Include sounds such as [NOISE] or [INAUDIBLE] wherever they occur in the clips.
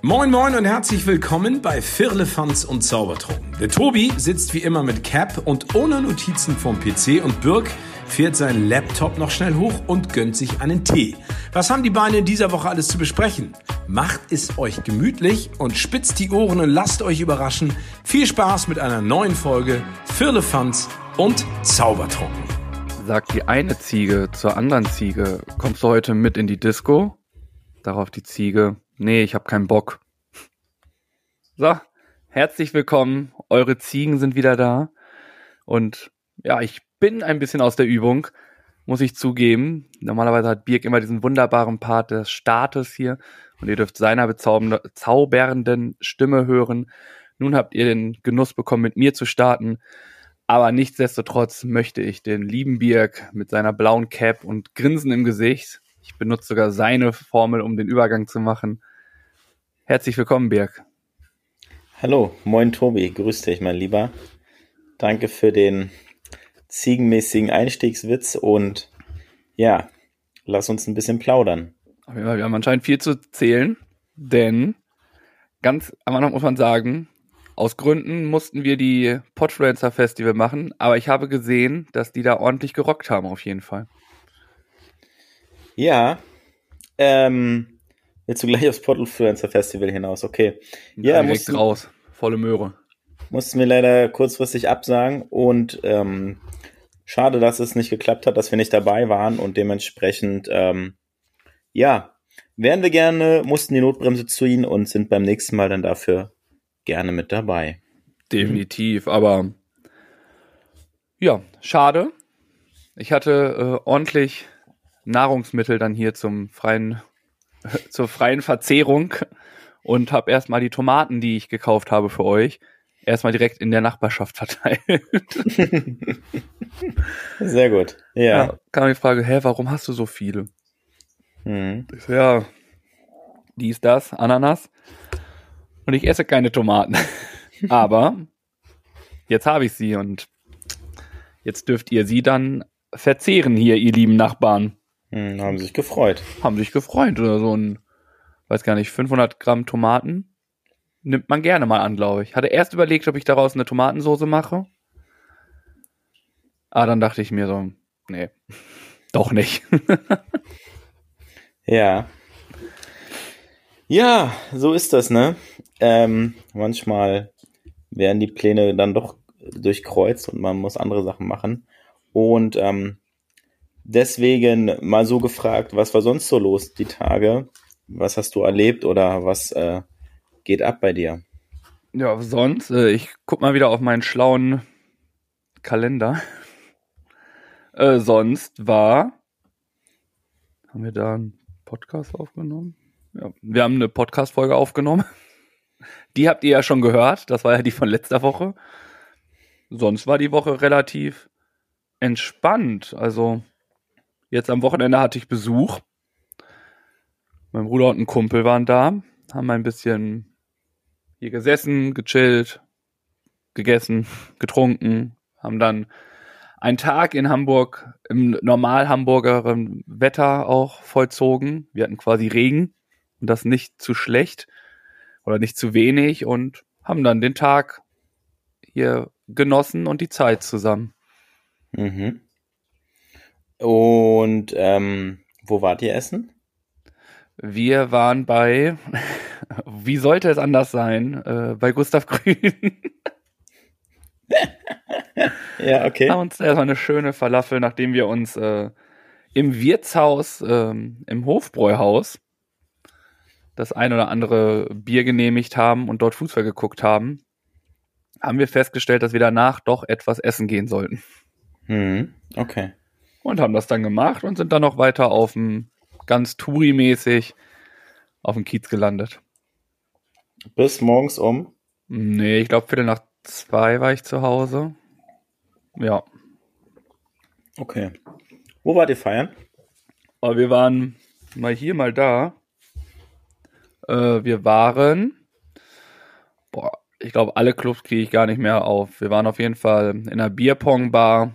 Moin Moin und herzlich willkommen bei Firlefanz und Zaubertrunken. Der Tobi sitzt wie immer mit Cap und ohne Notizen vom PC und Birk fährt seinen Laptop noch schnell hoch und gönnt sich einen Tee. Was haben die Beine in dieser Woche alles zu besprechen? Macht es euch gemütlich und spitzt die Ohren und lasst euch überraschen. Viel Spaß mit einer neuen Folge Firlefanz und Zaubertrunken. Sagt die eine Ziege zur anderen Ziege, kommst du heute mit in die Disco? Darauf die Ziege, nee, ich hab keinen Bock. So, herzlich willkommen, eure Ziegen sind wieder da. Und ja, ich bin ein bisschen aus der Übung, muss ich zugeben. Normalerweise hat Birk immer diesen wunderbaren Part des Staates hier und ihr dürft seiner bezaubernden Stimme hören. Nun habt ihr den Genuss bekommen, mit mir zu starten. Aber nichtsdestotrotz möchte ich den lieben Birk mit seiner blauen Cap und Grinsen im Gesicht, ich benutze sogar seine Formel, um den Übergang zu machen. Herzlich willkommen, Birk. Hallo, moin Tobi, grüß dich, mein Lieber. Danke für den ziegenmäßigen Einstiegswitz und ja, lass uns ein bisschen plaudern. Wir haben anscheinend viel zu zählen, denn ganz am Anfang muss man sagen, aus Gründen mussten wir die Podfluencer Festival machen, aber ich habe gesehen, dass die da ordentlich gerockt haben, auf jeden Fall. Ja, ähm, willst du gleich aufs Podfluencer Festival hinaus? Okay. Ja, direkt raus, volle Möhre. Mussten wir leider kurzfristig absagen und ähm, schade, dass es nicht geklappt hat, dass wir nicht dabei waren und dementsprechend, ähm, ja, wären wir gerne, mussten die Notbremse ziehen und sind beim nächsten Mal dann dafür gerne mit dabei. Definitiv, aber ja, schade. Ich hatte äh, ordentlich Nahrungsmittel dann hier zum freien, [LAUGHS] zur freien Verzehrung und habe erstmal die Tomaten, die ich gekauft habe für euch, erstmal direkt in der Nachbarschaft verteilt. [LAUGHS] Sehr gut. Ja. ja. Kam die Frage, hä, warum hast du so viele? Mhm. Ja, dies, das, Ananas. Und ich esse keine Tomaten. [LAUGHS] Aber jetzt habe ich sie und jetzt dürft ihr sie dann verzehren hier, ihr lieben Nachbarn. Hm, haben sich gefreut. Haben sich gefreut oder so ein, weiß gar nicht, 500 Gramm Tomaten nimmt man gerne mal an, glaube ich. Hatte erst überlegt, ob ich daraus eine Tomatensoße mache. Aber dann dachte ich mir so, nee, [LAUGHS] doch nicht. [LAUGHS] ja. Ja, so ist das, ne? Ähm, manchmal werden die Pläne dann doch durchkreuzt und man muss andere Sachen machen. Und ähm, deswegen mal so gefragt, was war sonst so los die Tage? Was hast du erlebt oder was äh, geht ab bei dir? Ja, sonst, äh, ich guck mal wieder auf meinen schlauen Kalender. [LAUGHS] Äh, sonst war, haben wir da einen Podcast aufgenommen? Ja, wir haben eine Podcast-Folge aufgenommen. [LAUGHS] Die habt ihr ja schon gehört. Das war ja die von letzter Woche. Sonst war die Woche relativ entspannt. Also, jetzt am Wochenende hatte ich Besuch. Mein Bruder und ein Kumpel waren da, haben ein bisschen hier gesessen, gechillt, gegessen, [LAUGHS] getrunken, haben dann einen Tag in Hamburg im normal Hamburger Wetter auch vollzogen. Wir hatten quasi Regen und das nicht zu schlecht oder nicht zu wenig und haben dann den Tag hier genossen und die Zeit zusammen. Mhm. Und ähm, wo wart ihr essen? Wir waren bei, [LAUGHS] wie sollte es anders sein, äh, bei Gustav Grün. [LAUGHS] ja, okay. Haben uns erstmal eine schöne Falafel, nachdem wir uns äh, im Wirtshaus, ähm, im Hofbräuhaus, das ein oder andere Bier genehmigt haben und dort Fußball geguckt haben, haben wir festgestellt, dass wir danach doch etwas essen gehen sollten. Mhm. Okay. Und haben das dann gemacht und sind dann noch weiter auf dem ganz Touri-mäßig auf dem Kiez gelandet. Bis morgens um? Nee, ich glaube Viertel nach zwei war ich zu Hause. Ja. Okay. Wo wart ihr feiern? Aber wir waren mal hier, mal da. Äh, wir waren, boah, ich glaube, alle Clubs kriege ich gar nicht mehr auf. Wir waren auf jeden Fall in einer Bierpong-Bar,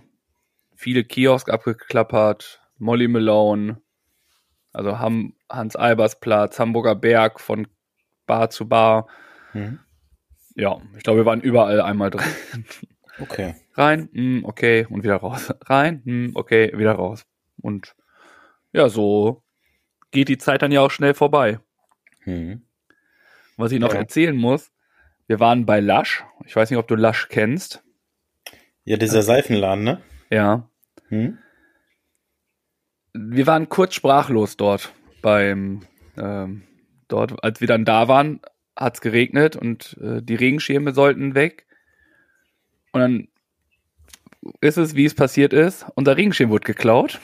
viele Kiosk abgeklappert, Molly Malone, also Ham, Hans-Albers-Platz, Hamburger Berg von Bar zu Bar. Mhm. Ja, ich glaube, wir waren überall einmal drin. [LAUGHS] Okay. Rein, hm, okay, und wieder raus. Rein, hm, okay, wieder raus. Und ja, so geht die Zeit dann ja auch schnell vorbei. Mhm. Was ich noch Ja. erzählen muss, wir waren bei Lush. Ich weiß nicht, ob du Lush kennst. Ja, dieser Seifenladen, ne? Ja. Mhm. Wir waren kurz sprachlos dort beim ähm, dort, als wir dann da waren, hat's geregnet und äh, die Regenschirme sollten weg. Und dann ist es, wie es passiert ist. Unser Regenschirm wurde geklaut.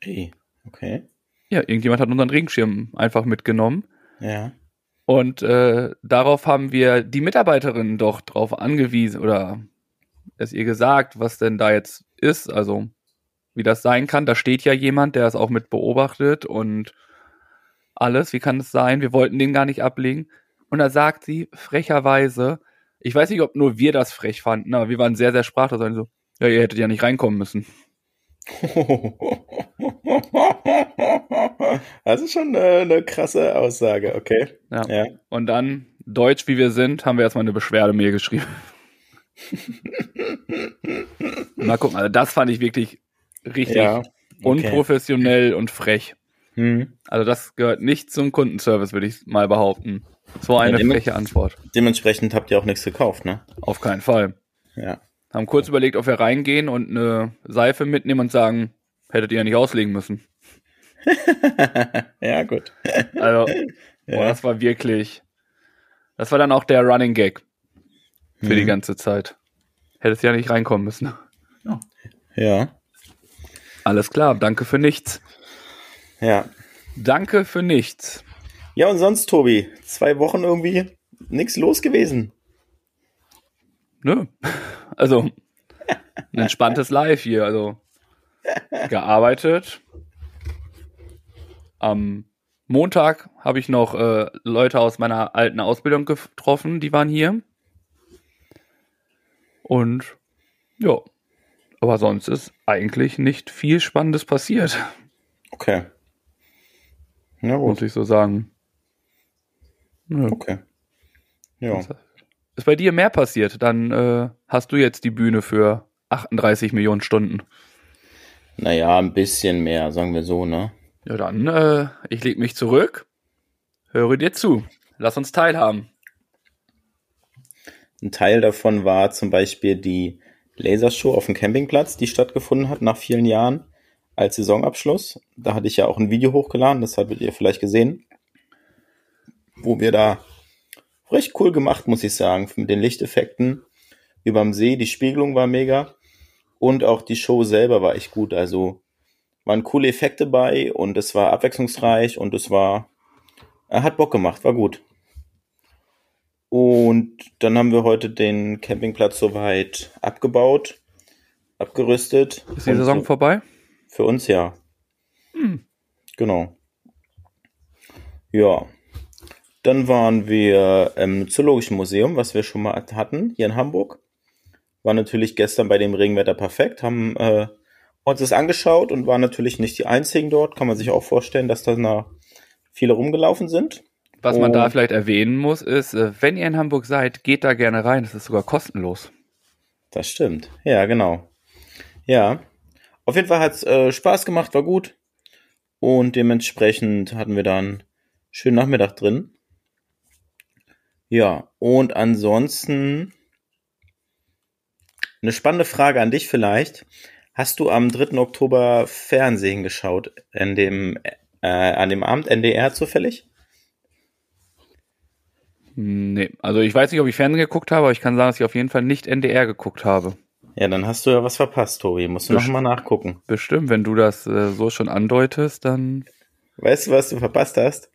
Ey, okay. Ja, irgendjemand hat unseren Regenschirm einfach mitgenommen. Ja. Und äh, darauf haben wir die Mitarbeiterin doch drauf angewiesen oder es ihr gesagt, was denn da jetzt ist, also wie das sein kann. Da steht ja jemand, der es auch mit beobachtet und alles. Wie kann es sein? Wir wollten den gar nicht ablegen. Und da sagt sie frecherweise, ich weiß nicht, ob nur wir das frech fanden, aber wir waren sehr, sehr sprachlos. Also so, ja, ihr hättet ja nicht reinkommen müssen. [LAUGHS] Das ist schon äh, eine krasse Aussage, okay. Ja. Ja. Und dann, deutsch wie wir sind, haben wir erstmal eine Beschwerdemail geschrieben. [LAUGHS] Mal gucken, also das fand ich wirklich richtig Ja. Okay. unprofessionell und frech. Hm. Also das gehört nicht zum Kundenservice, würde ich mal behaupten. So eine dem- freche Antwort. Dementsprechend habt ihr auch nichts gekauft, ne? Auf keinen Fall. Ja. Haben kurz überlegt, ob wir reingehen und eine Seife mitnehmen und sagen, hättet ihr ja nicht auslegen müssen. [LAUGHS] ja, gut. Also, [LAUGHS] boah, Ja. das war wirklich, das war dann auch der Running Gag für die Mhm. ganze Zeit. Hättest ja nicht reinkommen müssen. Ja. Alles klar, danke für nichts. Ja. Danke für nichts. Ja, und sonst, Tobi, zwei Wochen irgendwie nichts los gewesen. Nö. [LAUGHS] Also, ein entspanntes Live hier. Also, [LAUGHS] gearbeitet. Am Montag habe ich noch äh, Leute aus meiner alten Ausbildung getroffen, die waren hier. Und ja, aber sonst ist eigentlich nicht viel Spannendes passiert, Okay. Ja, muss gut. ich so sagen. Nö. Okay. Ja. Ist bei dir mehr passiert, dann äh, hast du jetzt die Bühne für 38 Millionen Stunden. Naja, ein bisschen mehr, sagen wir so, ne? Ja, dann, äh, ich leg mich zurück, höre dir zu. Lass uns teilhaben. Ein Teil davon war zum Beispiel die Lasershow auf dem Campingplatz, die stattgefunden hat nach vielen Jahren als Saisonabschluss. Da hatte ich ja auch ein Video hochgeladen, das habt ihr vielleicht gesehen, wo wir da recht cool gemacht, muss ich sagen, mit den Lichteffekten überm See. Die Spiegelung war mega und auch die Show selber war echt gut. Also waren coole Effekte bei und es war abwechslungsreich und es war, er hat Bock gemacht, war gut. Und dann haben wir heute den Campingplatz soweit abgebaut, abgerüstet. Ist die Saison so- vorbei? Für uns ja. Hm. Genau. Ja. Dann waren wir im Zoologischen Museum, was wir schon mal hatten, hier in Hamburg. War natürlich gestern bei dem Regenwetter perfekt, haben äh, uns das angeschaut und waren natürlich nicht die einzigen dort. Kann man sich auch vorstellen, dass da viele rumgelaufen sind. Was man Oh. da vielleicht erwähnen muss, ist, äh, wenn ihr in Hamburg seid, geht da gerne rein. Das ist sogar kostenlos. Das stimmt. Ja, genau. Ja. Auf jeden Fall hat's äh, Spaß gemacht, war gut. Und dementsprechend hatten wir dann einen schönen Nachmittag drin. Ja, und ansonsten eine spannende Frage an dich vielleicht. Hast du am 3. Oktober Fernsehen geschaut? In dem, äh, an dem Abend NDR zufällig? Nee, also ich weiß nicht, ob ich Fernsehen geguckt habe, aber ich kann sagen, dass ich auf jeden Fall nicht NDR geguckt habe. Ja, dann hast du ja was verpasst, Tobi. Musst du noch Best- mal nachgucken. Bestimmt, wenn du das äh, so schon andeutest, dann Weißt du, was du verpasst hast?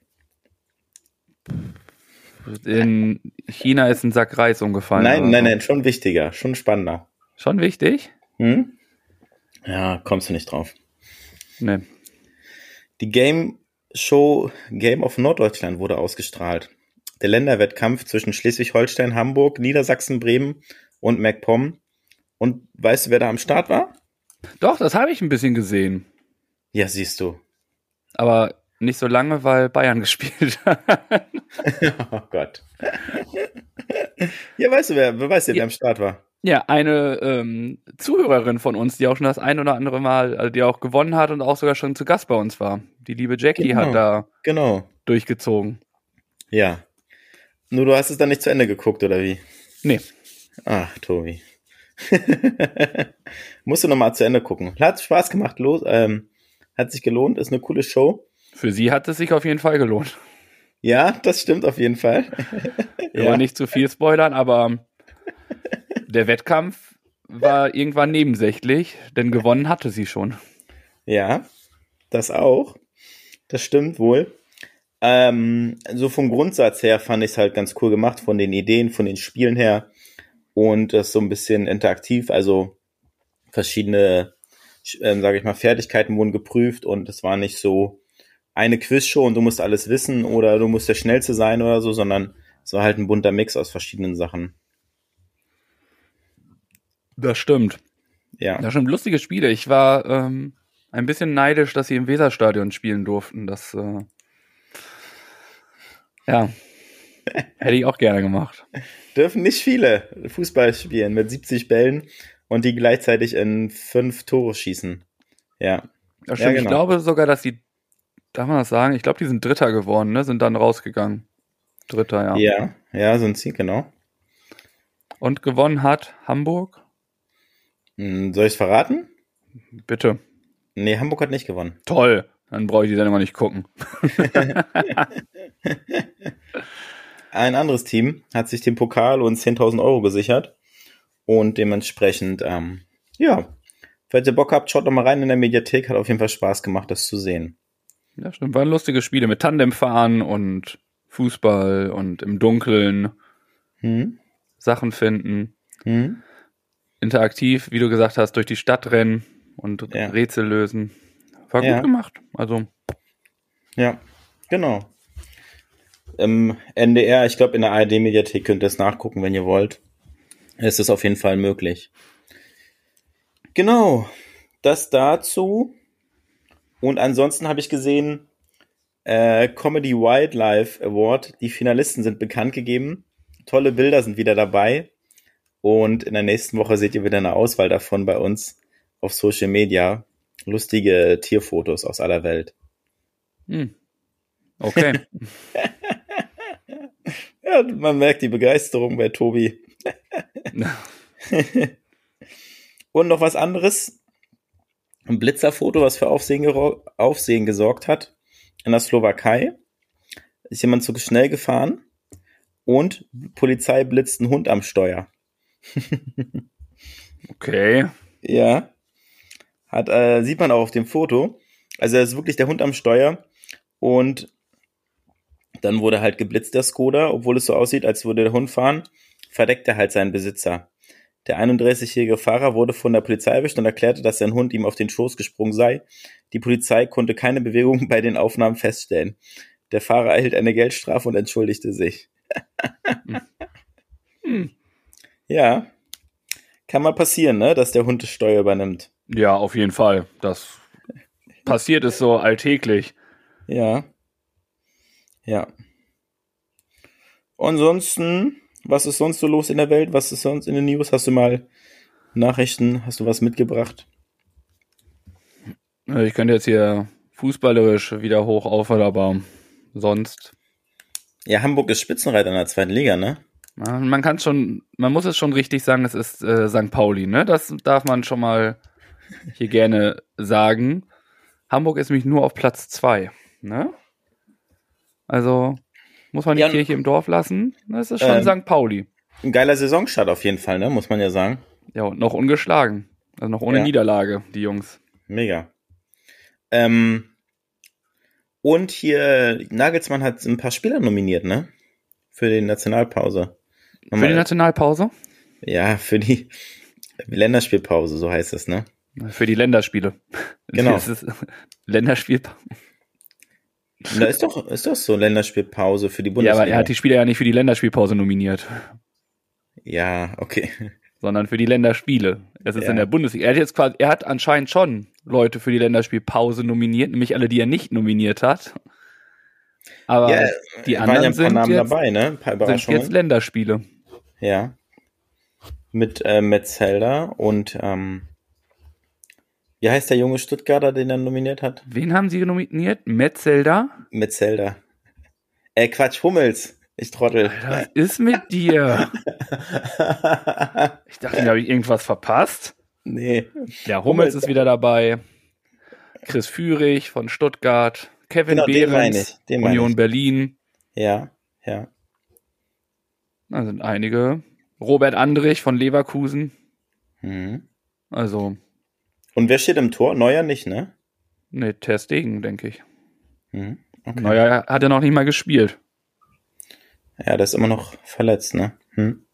in China ist ein Sack Reis umgefallen. Nein, nein, so. nein, schon wichtiger, schon spannender. Schon wichtig? Hm? Ja, kommst du nicht drauf. Nee. Die Game Show Game of Norddeutschland wurde ausgestrahlt. Der Länderwettkampf zwischen Schleswig-Holstein, Hamburg, Niedersachsen, Bremen und MacPom. Und weißt du, wer da am Start war? Doch, das habe ich ein bisschen gesehen. Ja, siehst du. Aber nicht so lange, weil Bayern [LAUGHS] gespielt hat. [LAUGHS] oh Gott. ja, weißt du, wer, wer weiß, wer Ja. am Start war? Ja, eine ähm, Zuhörerin von uns, die auch schon das ein oder andere Mal, also die auch gewonnen hat und auch sogar schon zu Gast bei uns war. Die liebe Jackie Genau. hat da Genau. durchgezogen. Ja. Nur du hast es dann nicht zu Ende geguckt, oder wie? Nee. Ach, Tobi. [LAUGHS] Musst du nochmal zu Ende gucken. Hat Spaß gemacht, los, ähm, hat sich gelohnt, ist eine coole Show. Für sie hat es sich auf jeden Fall gelohnt. Ja, das stimmt auf jeden Fall. [LAUGHS] Wir wollen nicht zu viel spoilern, aber der Wettkampf war irgendwann nebensächlich, denn gewonnen hatte sie schon. Ja, das auch. Das stimmt wohl. Ähm, so vom Grundsatz her fand ich es halt ganz cool gemacht, von den Ideen, von den Spielen her. Und das so ein bisschen interaktiv, also verschiedene, ähm, sage ich mal, Fertigkeiten wurden geprüft und es war nicht so eine Quizshow und du musst alles wissen oder du musst der Schnellste sein oder so, sondern es war halt ein bunter Mix aus verschiedenen Sachen. Das stimmt. Ja. Das stimmt. Lustige Spiele. Ich war ähm, ein bisschen neidisch, dass sie im Weserstadion spielen durften. Das, äh, ja, hätte ich auch gerne gemacht. dürfen nicht viele Fußball spielen mit 70 Bällen und die gleichzeitig in fünf Tore schießen. Ja. Das stimmt. Ja, Ich genau. glaube sogar, dass die, darf man das sagen? Ich glaube, die sind Dritter geworden, ne? Sind dann rausgegangen. Dritter, ja. Ja, ja, so ein Ziel, genau. Und gewonnen hat Hamburg. Hm, Soll ich es verraten? Bitte. Nee, Hamburg hat nicht gewonnen. Toll. Dann brauche ich die Sendung mal nicht gucken. [LAUGHS] Ein anderes Team hat sich den Pokal und 10.000 Euro gesichert. Und dementsprechend, ähm, ja, falls ihr Bock habt, schaut doch mal rein in der Mediathek. Hat auf jeden Fall Spaß gemacht, das zu sehen. Ja, stimmt. Waren lustige Spiele mit Tandemfahren und Fußball und im Dunkeln Hm? Sachen finden. Hm? Interaktiv, wie du gesagt hast, durch die Stadt rennen und Ja. Rätsel lösen. War Ja. gut gemacht. Also, Ja, genau. Im NDR, ich glaube in der ARD-Mediathek könnt ihr es nachgucken, wenn ihr wollt. Es ist auf jeden Fall möglich. Genau, das dazu. Und ansonsten habe ich gesehen, äh, Comedy Wildlife Award, die Finalisten sind bekannt gegeben. Tolle Bilder sind wieder dabei. Und in der nächsten Woche seht ihr wieder eine Auswahl davon bei uns auf Social Media. Lustige Tierfotos aus aller Welt. hm. okay. [LAUGHS] Ja, man merkt die Begeisterung bei Tobi. [LAUGHS] Und noch was anderes. Ein Blitzerfoto, was für Aufsehen, Aufsehen gesorgt hat. In der Slowakei ist jemand zu schnell gefahren und Polizei blitzt einen Hund am Steuer. [LAUGHS] okay. Ja. Hat, äh, sieht man auch auf dem Foto. Also da ist wirklich der Hund am Steuer und dann wurde halt geblitzt der Skoda, obwohl es so aussieht, als würde der Hund fahren, verdeckt er halt seinen Besitzer. Der 31-jährige Fahrer wurde von der Polizei erwischt und erklärte, dass sein Hund ihm auf den Schoß gesprungen sei. Die Polizei konnte keine Bewegung bei den Aufnahmen feststellen. Der Fahrer erhielt eine Geldstrafe und entschuldigte sich. Hm. [LAUGHS] Ja. Kann mal passieren, ne, dass der Hund das Steuer übernimmt. Ja, auf jeden Fall. Das passiert ist so alltäglich. Ja. Ja. Ansonsten, was ist sonst so los in der Welt? Was ist sonst in den News? Hast du mal Nachrichten? Hast du was mitgebracht? Äh, Ich könnte jetzt hier fußballerisch wieder hoch aufhören, aber sonst. Ja, Hamburg ist Spitzenreiter in der zweiten Liga, ne? Man kann schon, man muss es schon richtig sagen, es ist äh, St. Pauli, ne? Das darf man schon mal hier gerne sagen. Hamburg ist nämlich nur auf Platz zwei, ne? Also muss man die Ja, Kirche im Dorf lassen. Das ist schon ähm, St. Pauli. Ein geiler Saisonstart auf jeden Fall, ne? Muss man ja sagen. Ja, und noch ungeschlagen. Also noch ohne Ja. Niederlage, die Jungs. Mega. Ähm, und hier, Nagelsmann hat ein paar Spieler nominiert, ne? Für die Nationalpause. Für Nochmal- die Nationalpause? ja, für die Länderspielpause, so heißt es, ne? Für die Länderspiele. [LAUGHS] Genau. Das ist [LAUGHS] Länderspiel. Da ist doch, ist doch so Länderspielpause für die Ja, Bundesliga. aber er hat die Spieler ja nicht für die Länderspielpause nominiert, Ja, okay. sondern für die Länderspiele. Es ist Ja. in der Bundesliga. Er hat jetzt quasi, er hat anscheinend schon Leute für die Länderspielpause nominiert, nämlich alle, die er nicht nominiert hat. Aber Ja, die waren ja anderen ein paar sind Namen jetzt, dabei, ne? Ein paar sind jetzt Länderspiele. Ja. Mit äh, Metzelder und ähm, wie heißt der junge Stuttgarter, den er nominiert hat? Wen haben sie nominiert? Metzelder? Metzelder. Äh, Quatsch, Hummels. Ich trottel. Was ist mit dir? [LAUGHS] Ich dachte, da habe ich irgendwas verpasst. nee. Der Hummels ist wieder dabei. Chris Führig von Stuttgart. Kevin Genau, den Behrens, den meine Union. Berlin. Ja, ja. Da sind einige. Robert Andrich von Leverkusen. Mhm. Also, Und wer steht im Tor? Neuer nicht, ne? ne, Ter Stegen, denke ich. Mhm. Okay. Neuer hat er noch nicht mal gespielt. Ja, der ist immer noch verletzt, ne? Hm.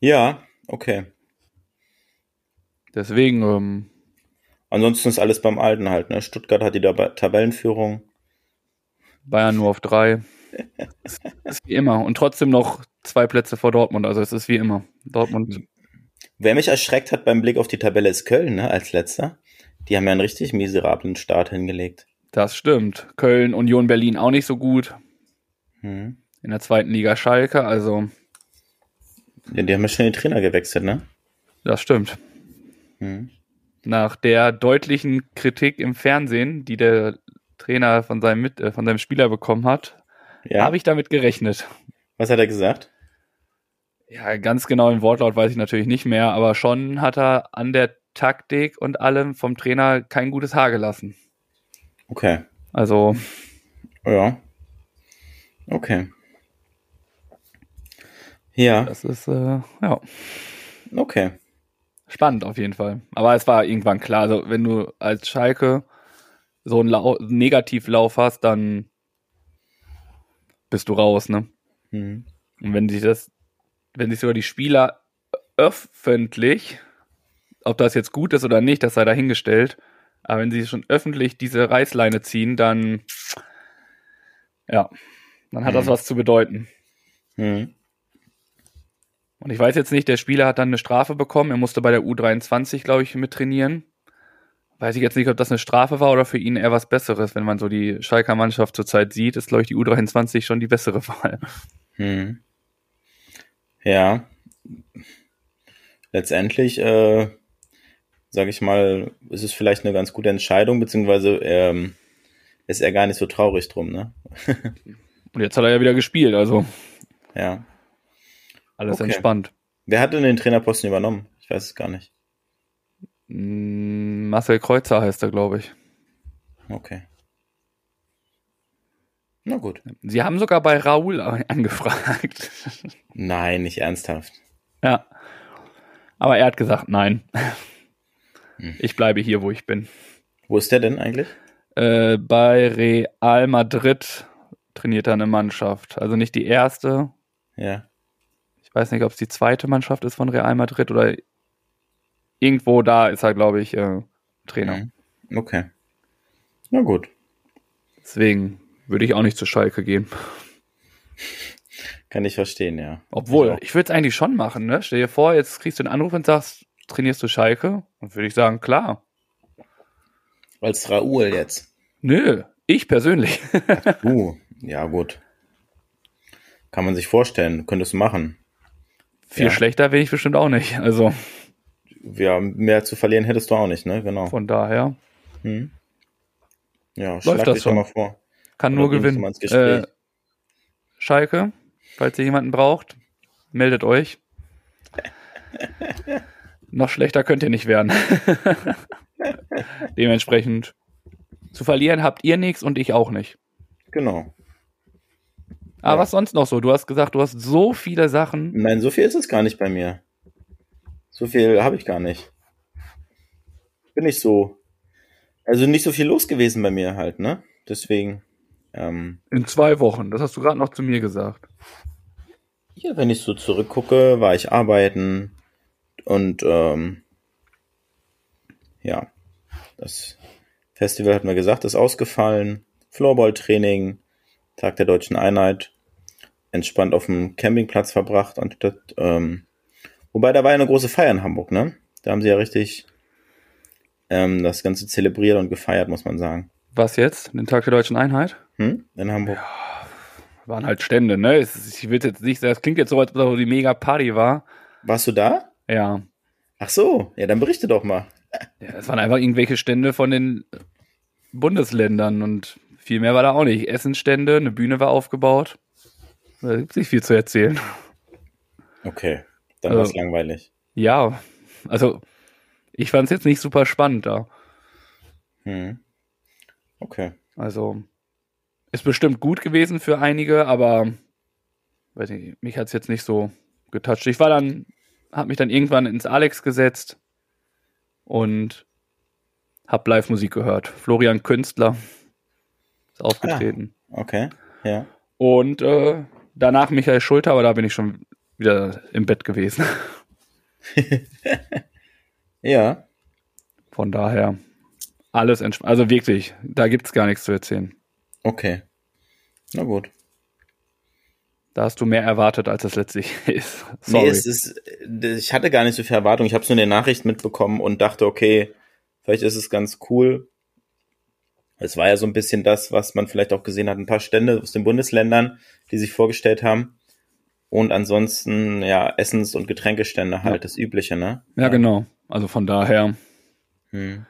Ja, okay. Deswegen, ähm, Ansonsten ist alles beim Alten halt, ne? Stuttgart hat die Tab Tabellenführung. Bayern nur auf drei. [LAUGHS] Ist wie immer. Und trotzdem noch zwei Plätze vor Dortmund. Also es ist wie immer. Dortmund. Wer mich erschreckt hat beim Blick auf die Tabelle ist Köln, ne? Als letzter. Die haben ja einen richtig miserablen Start hingelegt. Das stimmt. Köln, Union Berlin auch nicht so gut. Hm. In der zweiten Liga Schalke. Also Ja, die haben ja schon den Trainer gewechselt, ne? das stimmt. Hm. Nach der deutlichen Kritik im Fernsehen, die der Trainer von seinem, Mit äh, von seinem Spieler bekommen hat, Ja. habe ich damit gerechnet. Was hat er gesagt? Ja, ganz genau im Wortlaut weiß ich natürlich nicht mehr, aber schon hat er an der Taktik und allem vom Trainer kein gutes Haar gelassen. Okay. Also, Ja. Okay. Ja, das ist, äh, ja, okay. spannend auf jeden Fall. Aber es war irgendwann klar, also wenn du als Schalke so einen Lau Negativlauf hast, dann bist du raus, ne? Hm. Und wenn sich das, wenn sich sogar die Spieler öffentlich, ob das jetzt gut ist oder nicht, das sei dahingestellt, aber wenn sie schon öffentlich diese Reißleine ziehen, dann, ja, dann hat das Mhm. was zu bedeuten. Hm. Und ich weiß jetzt nicht, der Spieler hat dann eine Strafe bekommen, er musste bei der U23, glaube ich, mit trainieren. Weiß ich jetzt nicht, ob das eine Strafe war oder für ihn eher was Besseres. Wenn man so die Schalker Mannschaft zurzeit sieht, ist, glaube ich, die U23 schon die bessere [LAUGHS] Wahl. Hm. Ja. Letztendlich, äh, sage ich mal, ist es vielleicht eine ganz gute Entscheidung, beziehungsweise ähm, ist er gar nicht so traurig drum, ne? [LAUGHS] Und jetzt hat er ja wieder gespielt, also Ja. alles Okay. entspannt. Wer hat denn den Trainerposten übernommen? Ich weiß es gar nicht. Mm, Marcel Kreuzer heißt er, glaube ich. Okay. Na gut. Sie haben sogar bei Raoul angefragt. Nein, nicht ernsthaft. ja. Aber er hat gesagt, nein. Ich bleibe hier, wo ich bin. Wo ist der denn eigentlich? Äh, bei Real Madrid trainiert er eine Mannschaft. Also nicht die erste. Ja. Ich weiß nicht, ob es die zweite Mannschaft ist von Real Madrid oder irgendwo da ist er, glaube ich, äh, Trainer. Mhm. Okay. Na gut. Deswegen würde ich auch nicht zu Schalke gehen. Kann ich verstehen, ja. Obwohl, Ich auch. ich würde es eigentlich schon machen, ne? Stell dir vor, jetzt kriegst du einen Anruf und sagst, trainierst du Schalke? Dann würde ich sagen, klar. Als Raoul jetzt. Nö, ich persönlich. [LAUGHS] Uh, ja gut. Kann man sich vorstellen, könntest du machen. Viel Ja. schlechter bin ich bestimmt auch nicht. Also Ja, mehr zu verlieren hättest du auch nicht, ne? Genau. von daher Hm. Ja, Läuft schlag das dich doch schon. mal vor. Kann nur gewinnen. Äh, Schalke, falls ihr jemanden braucht, meldet euch. [LAUGHS] Noch schlechter könnt ihr nicht werden. [LAUGHS] Dementsprechend zu verlieren habt ihr nichts und ich auch nicht. Genau. Aber Ja. was sonst noch so? Du hast gesagt, du hast so viele Sachen. Nein, so viel ist es gar nicht bei mir. So viel habe ich gar nicht. Bin nicht so. Also nicht so viel los gewesen bei mir halt, ne? Deswegen. Ähm, In zwei Wochen, das hast du gerade noch zu mir gesagt. ja, wenn ich so zurückgucke, war ich arbeiten und ähm, ja, das Festival hat mir gesagt, ist ausgefallen. Floorball-Training, Tag der Deutschen Einheit, entspannt auf dem Campingplatz verbracht und das, ähm, Wobei, da war ja eine große Feier in Hamburg, ne? Da haben sie ja richtig ähm, das Ganze zelebriert und gefeiert, muss man sagen. Was jetzt? Den Tag der deutschen Einheit? Hm? In Hamburg. Waren halt Stände, ne? Es Ich will jetzt nicht es klingt jetzt so, als ob die mega Party war. Warst du da? Ja. Ach so, ja, dann berichte doch mal. ja. Es waren einfach irgendwelche Stände von den Bundesländern und viel mehr war da auch nicht. Essenstände, eine Bühne war aufgebaut. Da gibt's nicht viel zu erzählen. Okay, dann Also- war's langweilig. Ja, also ich fand es jetzt nicht super spannend da. Hm. Okay. Also ist bestimmt gut gewesen für einige, aber weiß nicht, mich hat es jetzt nicht so getoucht. Ich war dann, habe mich dann irgendwann ins Alex gesetzt und hab Live-Musik gehört. Florian Künstler ist aufgetreten. Okay, ja. Und äh, danach Michael Schulter, aber da bin ich schon wieder im Bett gewesen. [LAUGHS] [LAUGHS] Ja, Von daher alles entspannt. Also wirklich, da gibt's gar nichts zu erzählen. Okay. Na gut. Da hast du mehr erwartet, als es letztlich [LAUGHS] ist. Nee, Sorry. es ist, ich hatte gar nicht so viel Erwartung. Ich habe es nur in den Nachrichten mitbekommen und dachte, okay, vielleicht ist es ganz cool. Es war ja so ein bisschen das, was man vielleicht auch gesehen hat, ein paar Stände aus den Bundesländern, die sich vorgestellt haben. Und ansonsten, ja, Essens- und Getränkestände halt, Ja. das Übliche, ne? ja, genau. Also von daher, Hm.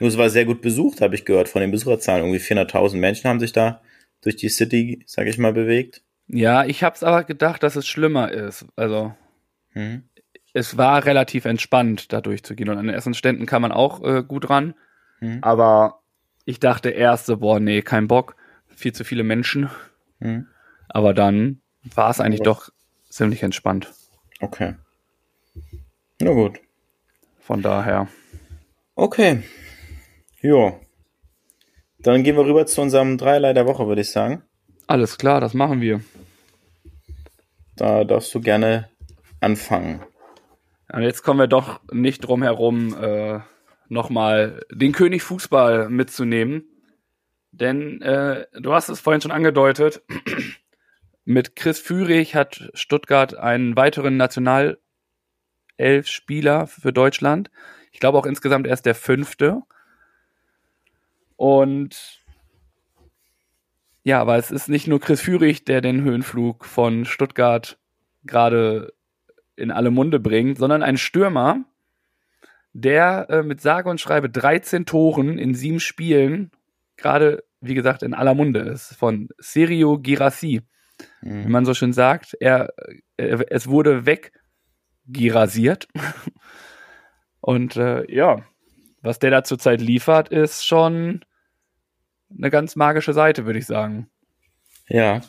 Nur es war sehr gut besucht, habe ich gehört, von den Besucherzahlen. Irgendwie 400.000 Menschen haben sich da durch die City, sag ich mal, bewegt. ja, ich hab's aber gedacht, dass es schlimmer ist. Also Hm. es war relativ entspannt, da durchzugehen. Und an den Essensständen kann man auch äh, gut ran. Hm. Aber ich dachte erst so, boah, nee, kein Bock. Viel zu viele Menschen. Hm. Aber dann war es eigentlich doch ziemlich entspannt. Okay. Na gut. Von daher. Okay. Jo. Dann gehen wir rüber zu unserem Dreierlei der Woche, würde ich sagen. Alles klar, das machen wir. Da darfst du gerne anfangen. Und jetzt kommen wir doch nicht drum herum, äh, nochmal den König Fußball mitzunehmen. Denn äh, du hast es vorhin schon angedeutet, [CLEARS THROAT] mit Chris Führig hat Stuttgart einen weiteren Nationalelf-Spieler für Deutschland. Ich glaube auch insgesamt erst der fünfte. Und ja, aber es ist nicht nur Chris Führig, der den Höhenflug von Stuttgart gerade in alle Munde bringt, sondern ein Stürmer, der äh, mit sage und schreibe 13 Toren in sieben Spielen gerade, wie gesagt, in aller Munde ist. Von Serio Girassi, wie Hm. man so schön sagt. Er, äh, es wurde weggirasiert. [LAUGHS] und äh, ja, was der da zurzeit liefert, ist schon eine ganz magische Seite, würde ich sagen. Ja.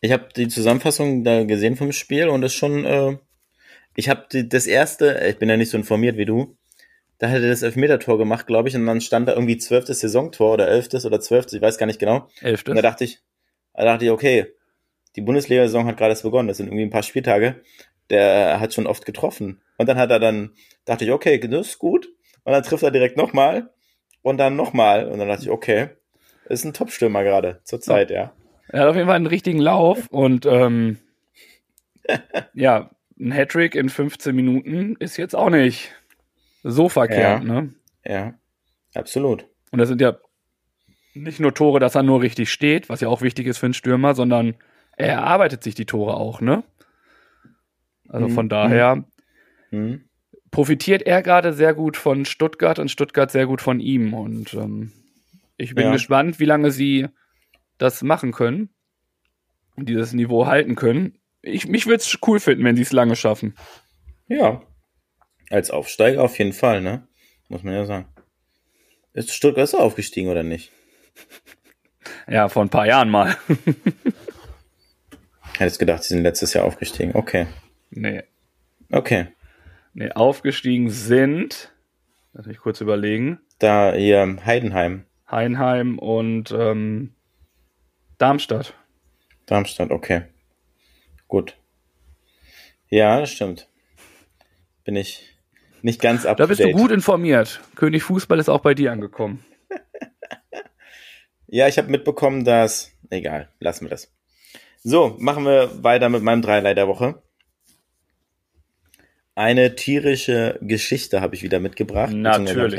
Ich habe die Zusammenfassung da gesehen vom Spiel und ist schon, äh, ich habe das erste, ich bin ja nicht so informiert wie du, da hat er das Elfmeter-Tor gemacht, glaube ich, und dann stand da irgendwie zwölftes Saisontor oder elftes oder zwölftes, ich weiß gar nicht genau. Elftes. Und da dachte ich, da dachte ich, okay, die Bundesliga-Saison hat gerade erst begonnen, das sind irgendwie ein paar Spieltage. Der hat schon oft getroffen. Und dann hat er dann, dachte ich, okay, das ist gut. Und dann trifft er direkt nochmal und dann nochmal. Und dann dachte ich, okay, ist ein Top-Stürmer gerade zur Zeit, ja. Er hat auf jeden Fall einen richtigen Lauf und ähm, [LAUGHS] ja, ein Hattrick in 15 Minuten ist jetzt auch nicht so verkehrt, Ja. ne? Ja, absolut. Und das sind ja nicht nur Tore, dass er nur richtig steht, was ja auch wichtig ist für einen Stürmer, sondern er erarbeitet sich die Tore auch, ne? Also Mhm. von daher Hm. Profitiert er gerade sehr gut von Stuttgart und Stuttgart sehr gut von ihm. Und ähm, ich bin Ja. gespannt, wie lange sie das machen können und dieses Niveau halten können. Ich, mich würde es cool finden, wenn sie es lange schaffen. Ja. Als Aufsteiger auf jeden Fall, ne? Muss man ja sagen. Ist Stuttgart er aufgestiegen oder nicht? [LAUGHS] Ja, vor ein paar Jahren mal. [LAUGHS] Hättest gedacht, sie sind letztes Jahr aufgestiegen. Okay. nee, Okay. Nee, aufgestiegen sind, lass mich kurz überlegen, Da hier Heidenheim, Heinheim und ähm, Darmstadt. Darmstadt, okay. Gut. Ja, das stimmt. Bin ich nicht ganz up Da bist du gut informiert. König Fußball ist auch bei dir angekommen. [LAUGHS] Ja, ich habe mitbekommen, dass. Egal, lassen wir das. So, machen wir weiter mit meinem Dreilei der Woche. Eine tierische Geschichte habe ich wieder mitgebracht. Natürlich.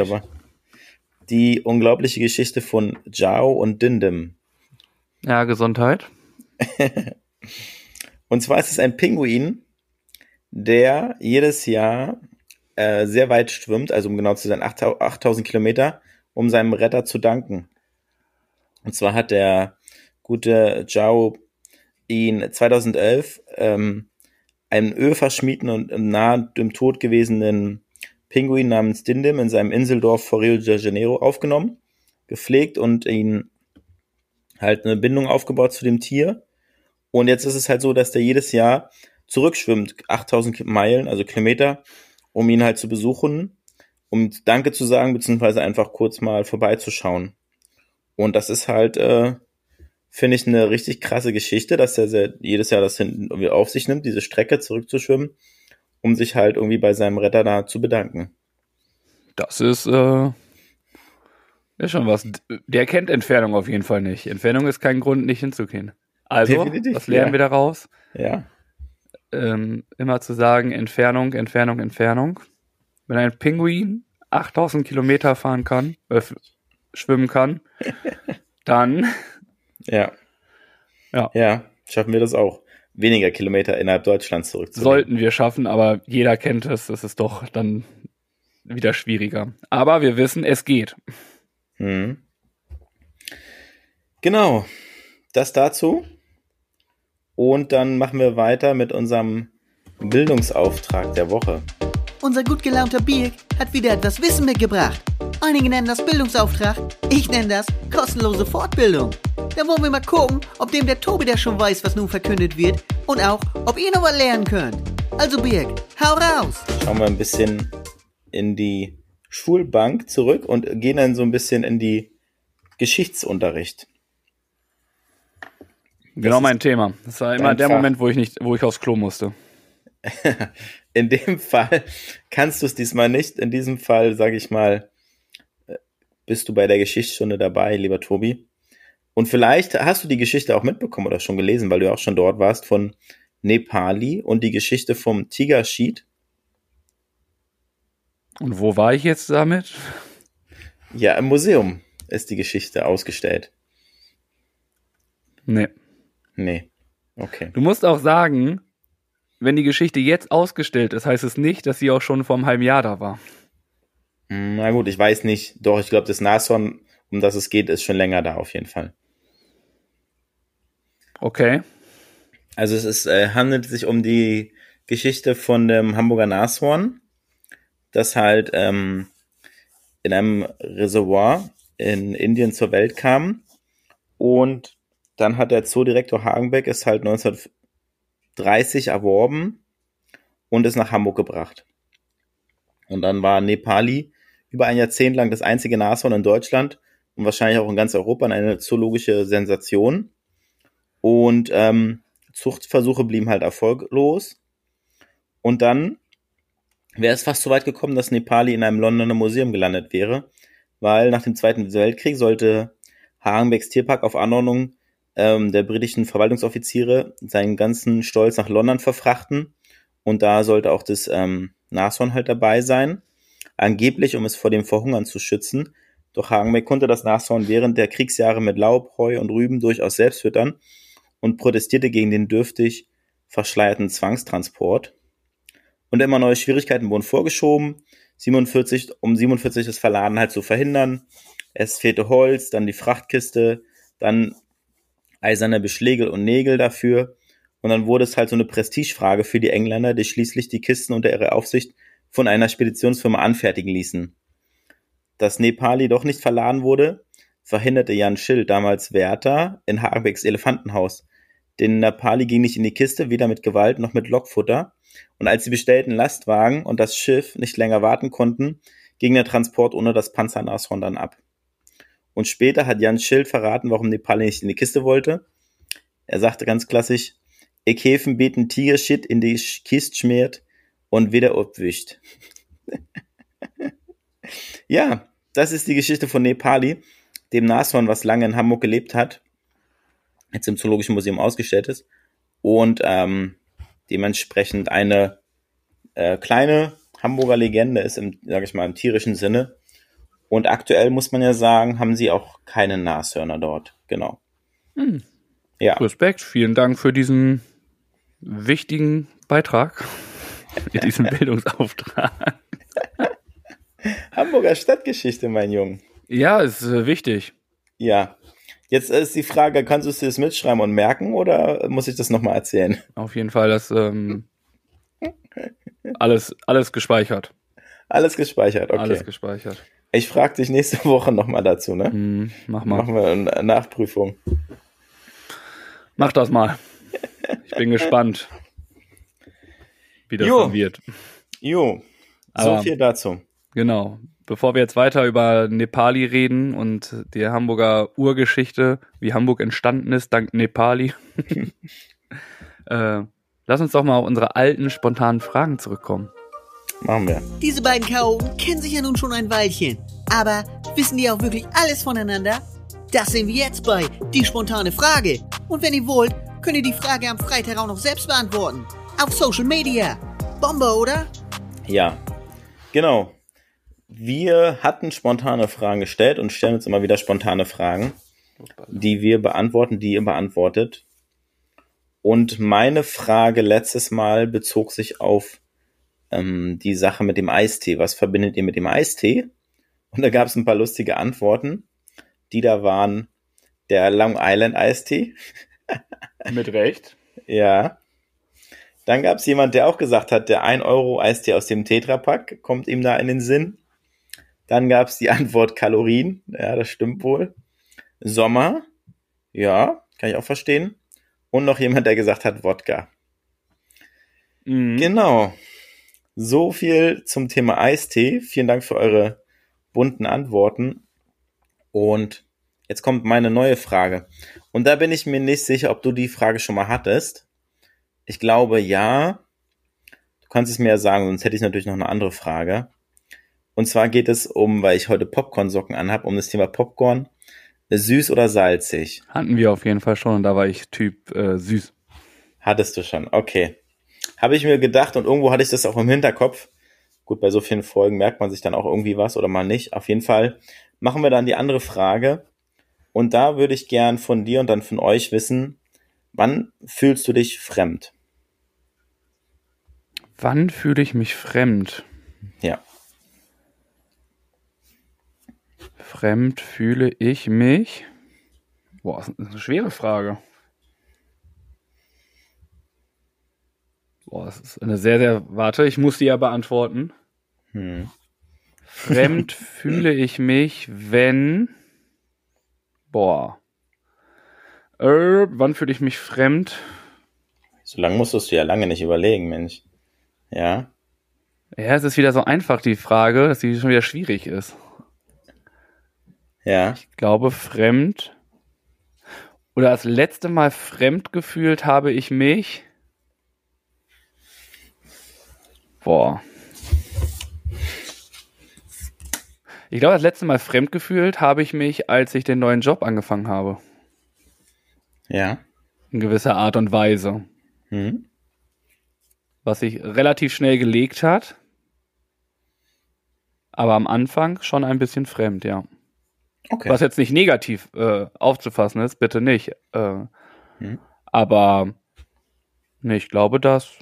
Die unglaubliche Geschichte von Zhao und Dindim. Ja, Gesundheit. [LAUGHS] und zwar ist es ein Pinguin, der jedes Jahr äh, sehr weit schwimmt, also um genau zu sein, 8000 Kilometer, um seinem Retter zu danken. Und zwar hat der gute Zhao ihn 2011 ähm, einen ölverschmiedten und nahe dem Tod gewesenen Pinguin namens Dindim in seinem Inseldorf vor Rio de Janeiro aufgenommen, gepflegt und ihn halt eine Bindung aufgebaut zu dem Tier. Und jetzt ist es halt so, dass der jedes Jahr zurückschwimmt, 8000 Meilen, also Kilometer, um ihn halt zu besuchen, um Danke zu sagen, beziehungsweise einfach kurz mal vorbeizuschauen. Und das ist halt, äh, finde ich, eine richtig krasse Geschichte, dass er jedes Jahr das irgendwie auf sich nimmt, diese Strecke zurückzuschwimmen, um sich halt irgendwie bei seinem Retter da zu bedanken. Das ist, äh, ist schon was. Der kennt Entfernung auf jeden Fall nicht. Entfernung ist kein Grund, nicht hinzugehen. Also, Definitiv, was lernen ja. wir daraus? Ja. Ähm, immer zu sagen, Entfernung, Entfernung, Entfernung. Wenn ein Pinguin 8000 Kilometer fahren kann, äh, schwimmen kann, [LAUGHS] dann ja. Ja. Ja, schaffen wir das auch. Weniger Kilometer innerhalb Deutschlands zurückzulegen. Sollten wir schaffen, aber jeder kennt es. Das ist doch dann wieder schwieriger. Aber wir wissen, es geht. Hm. Genau. Das dazu. Und dann machen wir weiter mit unserem Bildungsauftrag der Woche. Unser gut gelaunter Birk hat wieder etwas Wissen mitgebracht. Einige nennen das Bildungsauftrag, ich nenne das kostenlose Fortbildung. Da wollen wir mal gucken, ob dem der Tobi der schon weiß, was nun verkündet wird und auch, ob ihr noch was lernen könnt. Also Birg, hau raus! Schauen wir ein bisschen in die Schulbank zurück und gehen dann so ein bisschen in die Geschichtsunterricht. Genau mein Thema. Das war immer der Moment, wo ich nicht, wo ich aufs Klo musste. [LAUGHS] in dem Fall kannst du es diesmal nicht. In diesem Fall, sage ich mal, bist du bei der Geschichtsstunde dabei, lieber Tobi. Und vielleicht hast du die Geschichte auch mitbekommen oder schon gelesen, weil du auch schon dort warst, von Nepali und die Geschichte vom Tiger Sheet. Und wo war ich jetzt damit? Ja, im Museum ist die Geschichte ausgestellt. Nee. Nee. Okay. Du musst auch sagen, wenn die Geschichte jetzt ausgestellt ist, heißt es nicht, dass sie auch schon vor einem halben Jahr da war. Na gut, ich weiß nicht. Doch, ich glaube, das Nashorn, um das es geht, ist schon länger da auf jeden Fall. Okay. Also es ist, äh, handelt sich um die Geschichte von dem Hamburger Nashorn, das halt ähm, in einem Reservoir in Indien zur Welt kam. Und dann hat der Zoodirektor Hagenbeck es halt 1930 erworben und es nach Hamburg gebracht. Und dann war Nepali über ein Jahrzehnt lang das einzige Nashorn in Deutschland und wahrscheinlich auch in ganz Europa eine zoologische Sensation. Und ähm, Zuchtversuche blieben halt erfolglos. Und dann wäre es fast so weit gekommen, dass Nepali in einem Londoner Museum gelandet wäre, weil nach dem Zweiten Weltkrieg sollte Hagenbecks Tierpark auf Anordnung ähm, der britischen Verwaltungsoffiziere seinen ganzen Stolz nach London verfrachten und da sollte auch das ähm, Nashorn halt dabei sein angeblich um es vor dem Verhungern zu schützen. Doch Hagenbeck konnte das Nashorn während der Kriegsjahre mit Laub, Heu und Rüben durchaus selbst füttern und protestierte gegen den dürftig verschleierten Zwangstransport. Und immer neue Schwierigkeiten wurden vorgeschoben. 47, um 47 das Verladen halt zu verhindern. Es fehlte Holz, dann die Frachtkiste, dann eiserne Beschläge und Nägel dafür. Und dann wurde es halt so eine Prestigefrage für die Engländer, die schließlich die Kisten unter ihre Aufsicht von einer Speditionsfirma anfertigen ließen. Dass Nepali doch nicht verladen wurde, verhinderte Jan Schill, damals Wärter, in Hagebecks Elefantenhaus. Denn Nepali ging nicht in die Kiste, weder mit Gewalt noch mit Lockfutter. Und als die bestellten Lastwagen und das Schiff nicht länger warten konnten, ging der Transport ohne das Panzernashorn dann ab. Und später hat Jan Schild verraten, warum Nepali nicht in die Kiste wollte. Er sagte ganz klassisch, ich hefen beten Tigershit in die Kiste schmiert, und wieder abwischt. [LAUGHS] ja, das ist die Geschichte von Nepali, dem Nashorn, was lange in Hamburg gelebt hat, jetzt im Zoologischen Museum ausgestellt ist und ähm, dementsprechend eine äh, kleine Hamburger Legende ist im, sag ich mal, im tierischen Sinne. Und aktuell muss man ja sagen, haben sie auch keine Nashörner dort. Genau. Hm. Ja, Respekt, vielen Dank für diesen wichtigen Beitrag, für [LAUGHS] diesen Bildungsauftrag. Hamburger Stadtgeschichte, mein Junge. Ja, ist äh, wichtig. Ja. Jetzt ist die Frage, kannst du es dir das mitschreiben und merken oder muss ich das nochmal erzählen? Auf jeden Fall, das ähm, alles, alles gespeichert. Alles gespeichert, okay. Alles gespeichert. ich frage dich nächste Woche nochmal dazu, ne? Hm, mach mal. Machen wir eine Nachprüfung. Mach das mal. Ich bin gespannt, wie das Jo. dann wird. Jo, so Aber- viel dazu. Genau. Bevor wir jetzt weiter über Nepali reden und die Hamburger Urgeschichte, wie Hamburg entstanden ist, dank Nepali, [LAUGHS] [LAUGHS] äh, lass uns doch mal auf unsere alten, spontanen Fragen zurückkommen. Machen wir. Diese beiden Chaoten kennen sich ja nun schon ein Weilchen. Aber wissen die auch wirklich alles voneinander? Das sehen wir jetzt bei Die spontane Frage. Und wenn ihr wollt, könnt ihr die Frage am Freitag auch noch selbst beantworten. Auf Social Media. Bombe, oder? Ja, genau. Wir hatten spontane Fragen gestellt und stellen uns immer wieder spontane Fragen, die wir beantworten, die ihr beantwortet. Und meine Frage letztes Mal bezog sich auf ähm, die Sache mit dem Eistee. Was verbindet ihr mit dem Eistee? Und da gab es ein paar lustige Antworten, die da waren der Long Island Eistee. Mit Recht. [LAUGHS] Ja. Dann gab es jemand, der auch gesagt hat, der 1 Euro Eistee aus dem Tetrapack kommt ihm da in den Sinn. Dann gab es die [LAUGHS] Antwort Kalorien. Ja, das stimmt wohl. Sommer. Ja, kann ich auch verstehen. Und noch jemand, der gesagt hat Wodka. Mhm. Genau. So viel zum Thema Eistee. Vielen Dank für eure bunten Antworten. Und jetzt kommt meine neue Frage. Und da bin ich mir nicht sicher, ob du die Frage schon mal hattest. Ich glaube ja. Du kannst es mir ja sagen, sonst hätte ich natürlich noch eine andere Frage. Und zwar geht es um, weil ich heute Popcorn-Socken anhab, um das Thema Popcorn. Süß oder salzig? Hatten wir auf jeden Fall schon und da war ich Typ äh, süß. Hattest du schon, okay. Habe ich mir gedacht und irgendwo hatte ich das auch im Hinterkopf. Gut, bei so vielen Folgen merkt man sich dann auch irgendwie was oder mal nicht. Auf jeden Fall machen wir dann die andere Frage. Und da würde ich gern von dir und dann von euch wissen, wann fühlst du dich fremd? Wann fühle ich mich fremd? Ja. Fremd fühle ich mich. Boah, das ist eine schwere Frage. Boah, das ist eine sehr, sehr. Warte, ich muss die ja beantworten. Hm. Fremd [LAUGHS] fühle ich mich, wenn. Boah. Äh, wann fühle ich mich fremd? So lange musstest du ja lange nicht überlegen, Mensch. Ja. Ja, es ist wieder so einfach, die Frage, dass die schon wieder schwierig ist. Ja. Ich glaube, fremd. Oder das letzte Mal fremd gefühlt habe ich mich. Boah. Ich glaube, das letzte Mal fremd gefühlt habe ich mich, als ich den neuen Job angefangen habe. Ja. In gewisser Art und Weise. Hm. Was sich relativ schnell gelegt hat. Aber am Anfang schon ein bisschen fremd, ja. Okay. Was jetzt nicht negativ äh, aufzufassen ist, bitte nicht. Äh, Hm. Aber nee, ich glaube, das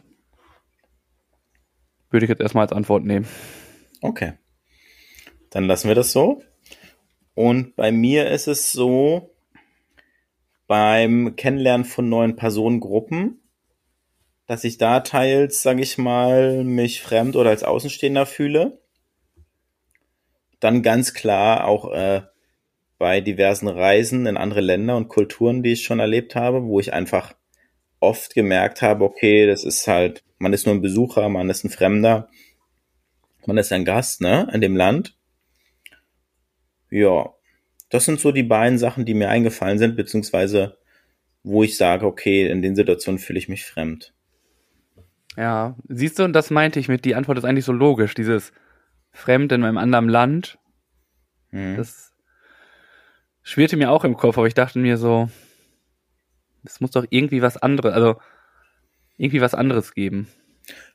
würde ich jetzt erstmal als Antwort nehmen. Okay. Dann lassen wir das so. Und bei mir ist es so, beim Kennenlernen von neuen Personengruppen, dass ich da teils, sage ich mal, mich fremd oder als Außenstehender fühle. Dann ganz klar auch äh, bei diversen Reisen in andere Länder und Kulturen, die ich schon erlebt habe, wo ich einfach oft gemerkt habe, okay, das ist halt, man ist nur ein Besucher, man ist ein Fremder, man ist ein Gast, ne, in dem Land. Ja, das sind so die beiden Sachen, die mir eingefallen sind, beziehungsweise wo ich sage, okay, in den Situationen fühle ich mich fremd. Ja, siehst du, und das meinte ich mit, die Antwort ist eigentlich so logisch, dieses Fremd in einem anderen Land, Hm. das schwirrte mir auch im Kopf, aber ich dachte mir so, es muss doch irgendwie was anderes, also irgendwie was anderes geben.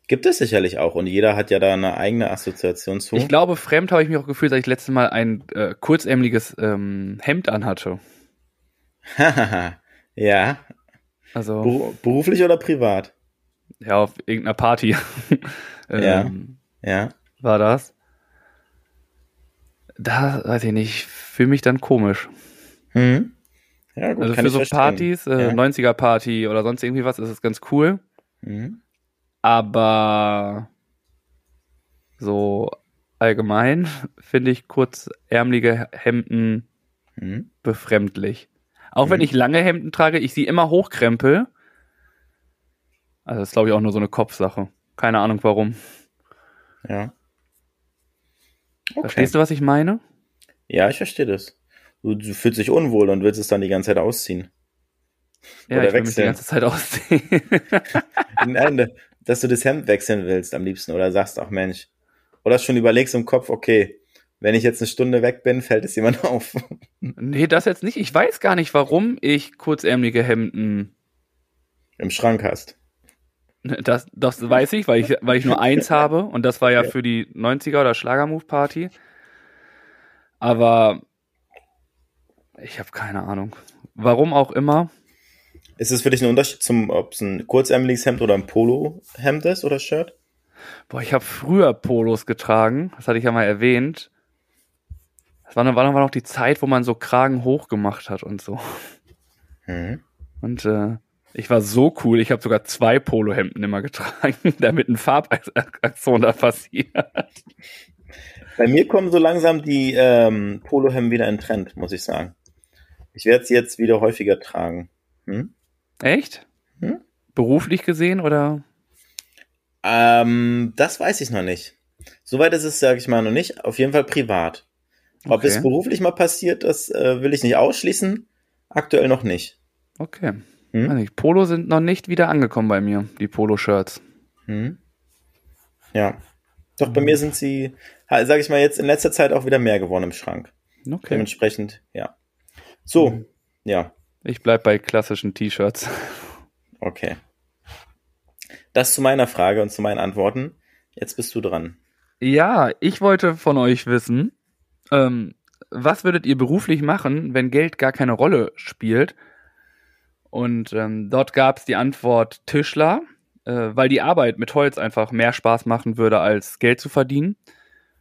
Gibt es sicherlich auch und jeder hat ja da eine eigene Assoziation zu. Ich glaube, fremd habe ich mich auch gefühlt, als ich letztes Mal ein äh, kurzärmeliges ähm, Hemd anhatte. [LAUGHS] ja. Also Beru beruflich oder privat? Ja, auf irgendeiner Party [LAUGHS] ähm, Ja. war das. Da weiß ich nicht, ich fühle mich dann komisch. Mhm. Ja, gut, also für so verstehen. Partys, äh, Ja. 90er Party oder sonst irgendwie was, ist es ganz cool. Mhm. Aber so allgemein finde ich kurzärmelige Hemden Mhm. befremdlich. Auch wenn Mhm. ich lange Hemden trage, ich sie immer hochkrempel. Also das ist glaube ich auch nur so eine Kopfsache. Keine Ahnung warum. Ja. Okay. Verstehst du, was ich meine? Ja, ich verstehe das. Du, du fühlst dich unwohl und willst es dann die ganze Zeit ausziehen. Ja, Oder ich will mich die wechseln. ganze Zeit aussehen. [LAUGHS] Nein, dass du das Hemd wechseln willst am liebsten oder sagst, ach Mensch. Oder schon überlegst im Kopf, okay, wenn ich jetzt eine Stunde weg bin, fällt es jemand [LAUGHS] auf. nee, das jetzt nicht. Ich weiß gar nicht, warum ich kurzärmelige Hemden Im Schrank hast. Das, das weiß ich, weil ich, weil ich nur eins [LAUGHS] habe und das war ja für die 90er oder Schlagermove-Party. Aber ich habe keine Ahnung. Warum auch immer. Ist es für dich ein Unterschied zum, ob es ein kurzärmeliges Hemd oder ein Polohemd ist oder Shirt? Boah, ich habe früher Polos getragen. Das hatte ich ja mal erwähnt. Das war, noch- war noch- war noch die Zeit, wo man so Kragen hoch gemacht hat und so. Mhm. Und äh, ich war so cool. Ich habe sogar zwei Polohemden immer getragen, [LAUGHS] damit ein Farbaktion da passiert. Bei mir kommen so langsam die ähm, Polohemden wieder in Trend, muss ich sagen. Ich werde sie jetzt wieder häufiger tragen. Hm? Echt? Hm? Beruflich gesehen oder? Ähm, das weiß ich noch nicht. Soweit ist es, sage ich mal, noch nicht. Auf jeden Fall privat. Ob Okay. es beruflich mal passiert, das äh, will ich nicht ausschließen. Aktuell noch nicht. Okay. Hm? Nicht, Polo sind noch nicht wieder angekommen bei mir, die Polo-Shirts. Hm? Ja. Doch bei mir sind sie, sage ich mal, jetzt in letzter Zeit auch wieder mehr geworden im Schrank. Okay. Dementsprechend, ja. So, Mhm. ja, Ich bleib bei klassischen T-Shirts. [LAUGHS] okay. Das zu meiner Frage und zu meinen Antworten. Jetzt bist du dran. Ja, ich wollte von euch wissen, ähm, was würdet ihr beruflich machen, wenn Geld gar keine Rolle spielt? Und ähm, dort gab es die Antwort Tischler, äh, weil die Arbeit mit Holz einfach mehr Spaß machen würde, als Geld zu verdienen.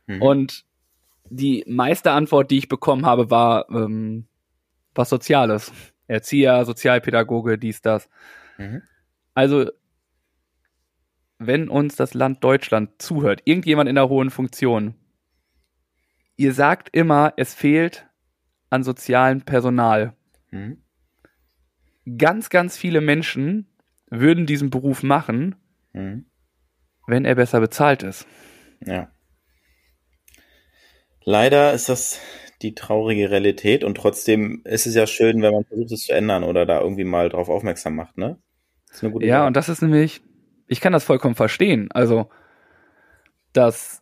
Mhm. Und die meiste Antwort, die ich bekommen habe, war ähm, was Soziales. Erzieher, Sozialpädagoge, dies, das. Mhm. Also, wenn uns das Land Deutschland zuhört, irgendjemand in der hohen Funktion, ihr sagt immer, es fehlt an sozialem Personal. Mhm. Ganz, ganz viele Menschen würden diesen Beruf machen, Mhm. wenn er besser bezahlt ist. Ja. Leider ist das die traurige Realität und trotzdem ist es ja schön, wenn man versucht, es zu ändern oder da irgendwie mal drauf aufmerksam macht, ne? Das ist eine gute Ja, Sache. und das ist nämlich, ich kann das vollkommen verstehen. Also, dass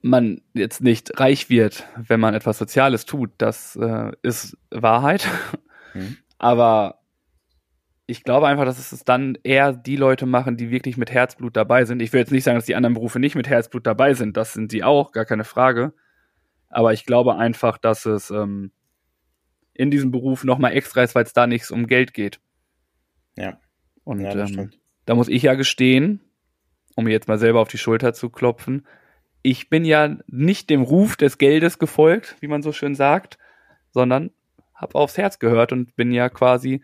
man jetzt nicht reich wird, wenn man etwas Soziales tut, das äh, ist Wahrheit. Mhm. Aber ich glaube einfach, dass es dann eher die Leute machen, die wirklich mit Herzblut dabei sind. Ich will jetzt nicht sagen, dass die anderen Berufe nicht mit Herzblut dabei sind. Das sind sie auch, gar keine Frage. Aber ich glaube einfach, dass es ähm, in diesem Beruf nochmal extra ist, weil es da nichts um Geld geht. Ja. Und Ja, ähm, da muss ich ja gestehen, um mir jetzt mal selber auf die Schulter zu klopfen, ich bin ja nicht dem Ruf des Geldes gefolgt, wie man so schön sagt, sondern habe aufs Herz gehört und bin ja quasi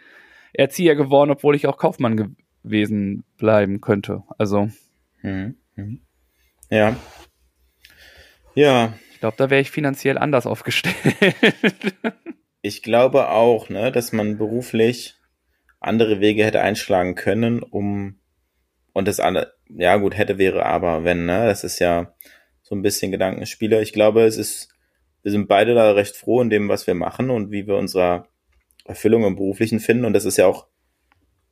Erzieher geworden, obwohl ich auch Kaufmann gewesen bleiben könnte. Also Mhm. Mhm. Ja. Ja, ich glaube, da wäre ich finanziell anders aufgestellt. [LAUGHS] ich glaube auch, ne, dass man beruflich andere Wege hätte einschlagen können, um und das andere, ja gut, hätte wäre aber, wenn, ne, das ist ja so ein bisschen Gedankenspieler. Ich glaube, es ist, wir sind beide da recht froh in dem, was wir machen und wie wir unsere Erfüllung im Beruflichen finden und das ist ja auch,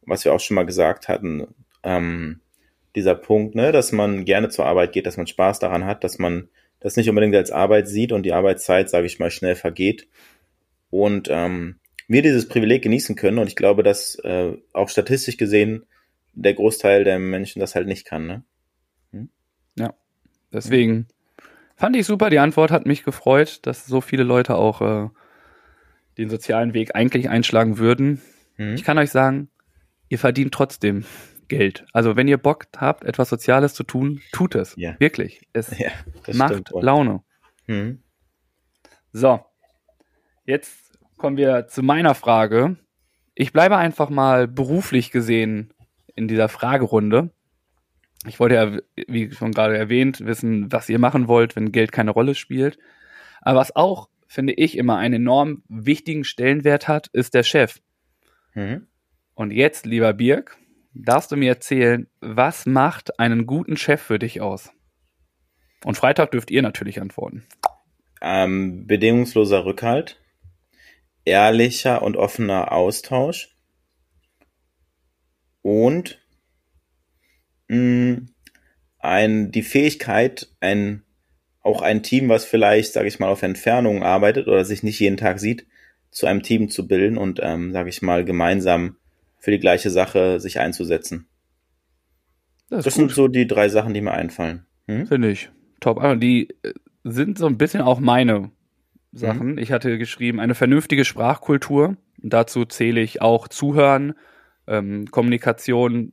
was wir auch schon mal gesagt hatten, ähm, dieser Punkt, ne, dass man gerne zur Arbeit geht, dass man Spaß daran hat, dass man das nicht unbedingt als Arbeit sieht und die Arbeitszeit, sage ich mal, schnell vergeht und ähm, wir dieses Privileg genießen können und ich glaube, dass äh, auch statistisch gesehen der Großteil der Menschen das halt nicht kann. Ne? Deswegen fand ich super. Die Antwort hat mich gefreut, dass so viele Leute auch äh, den sozialen Weg eigentlich einschlagen würden. Mhm. Ich kann euch sagen, ihr verdient trotzdem Geld. Also wenn ihr Bock habt, etwas Soziales zu tun, tut es. Ja. Wirklich. Es Ja, macht. Laune. Mhm. So, jetzt kommen wir zu meiner Frage. Ich bleibe einfach mal beruflich gesehen in dieser Fragerunde. Ich wollte ja, wie schon gerade erwähnt, wissen, was ihr machen wollt, wenn Geld keine Rolle spielt. Aber was auch, finde ich, immer einen enorm wichtigen Stellenwert hat, ist der Chef. Mhm. Und jetzt, lieber Birg, darfst du mir erzählen, was macht einen guten Chef für dich aus? Und Freitag dürft ihr natürlich antworten. Ähm, bedingungsloser Rückhalt, ehrlicher und offener Austausch und mh, ein, die Fähigkeit, ein, auch ein Team, was vielleicht, sage ich mal, auf Entfernung arbeitet oder sich nicht jeden Tag sieht, zu einem Team zu bilden und, ähm, sage ich mal, gemeinsam für die gleiche Sache sich einzusetzen. Das, Das sind so die drei Sachen, die mir einfallen. Hm? Finde ich. Top. Ah, Die äh, sind so ein bisschen auch meine Sachen. Ich hatte geschrieben, eine vernünftige Sprachkultur. Dazu zähle ich auch Zuhören, ähm, Kommunikation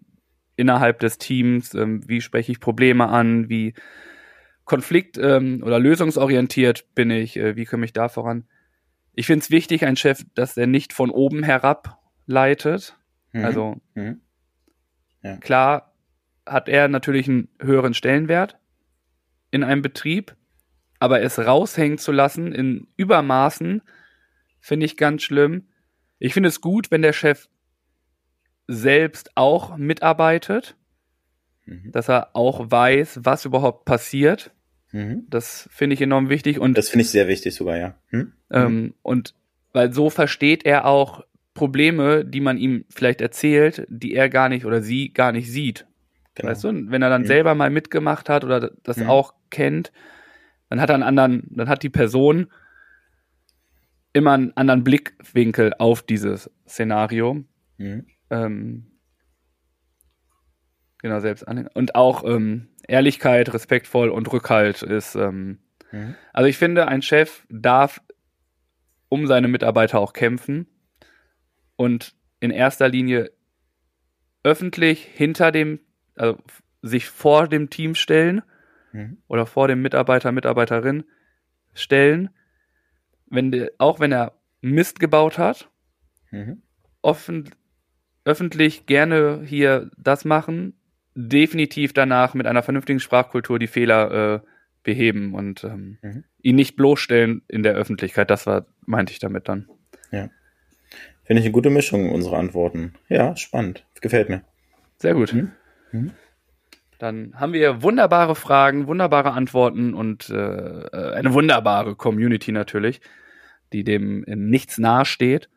innerhalb des Teams, ähm, wie spreche ich Probleme an, wie konflikt- ähm, oder lösungsorientiert bin ich, äh, wie komme ich da voran. Ich finde es wichtig, ein Chef, dass er nicht von oben herab leitet. Mhm. Also Mhm. Klar hat er natürlich einen höheren Stellenwert in einem Betrieb, aber es raushängen zu lassen in Übermaßen finde ich ganz schlimm. Ich finde es gut, wenn der Chef selbst auch mitarbeitet, Mhm. dass er auch weiß, was überhaupt passiert. Mhm. Das finde ich enorm wichtig und Das finde ich sehr wichtig sogar, ja. Hm? ähm, und weil so versteht er auch Probleme, die man ihm vielleicht erzählt, die er gar nicht oder sie gar nicht sieht. Genau. Weißt du, und wenn er dann Mhm. selber mal mitgemacht hat oder das Mhm. auch kennt, dann hat er einen anderen, dann hat die Person immer einen anderen Blickwinkel auf dieses Szenario. Mhm. Ähm, genau, selbst an. Und auch ähm, Ehrlichkeit, respektvoll und Rückhalt ist. Ähm, Mhm. also ich finde, ein Chef darf um seine Mitarbeiter auch kämpfen und in erster Linie öffentlich hinter dem, also sich vor dem Team stellen Mhm. oder vor dem Mitarbeiter, Mitarbeiterin stellen, wenn der, auch wenn er Mist gebaut hat, Mhm. offen, öffentlich gerne hier das machen, definitiv danach mit einer vernünftigen Sprachkultur die Fehler äh, beheben und ähm, Mhm. ihn nicht bloßstellen in der Öffentlichkeit. Das war, meinte ich damit dann. Finde ich eine gute Mischung, unsere Antworten. Ja, spannend. Gefällt mir. Sehr gut. Mhm. Mhm. Dann haben wir wunderbare Fragen, wunderbare Antworten und äh, äh, eine wunderbare Community natürlich, die dem in nichts nahe steht.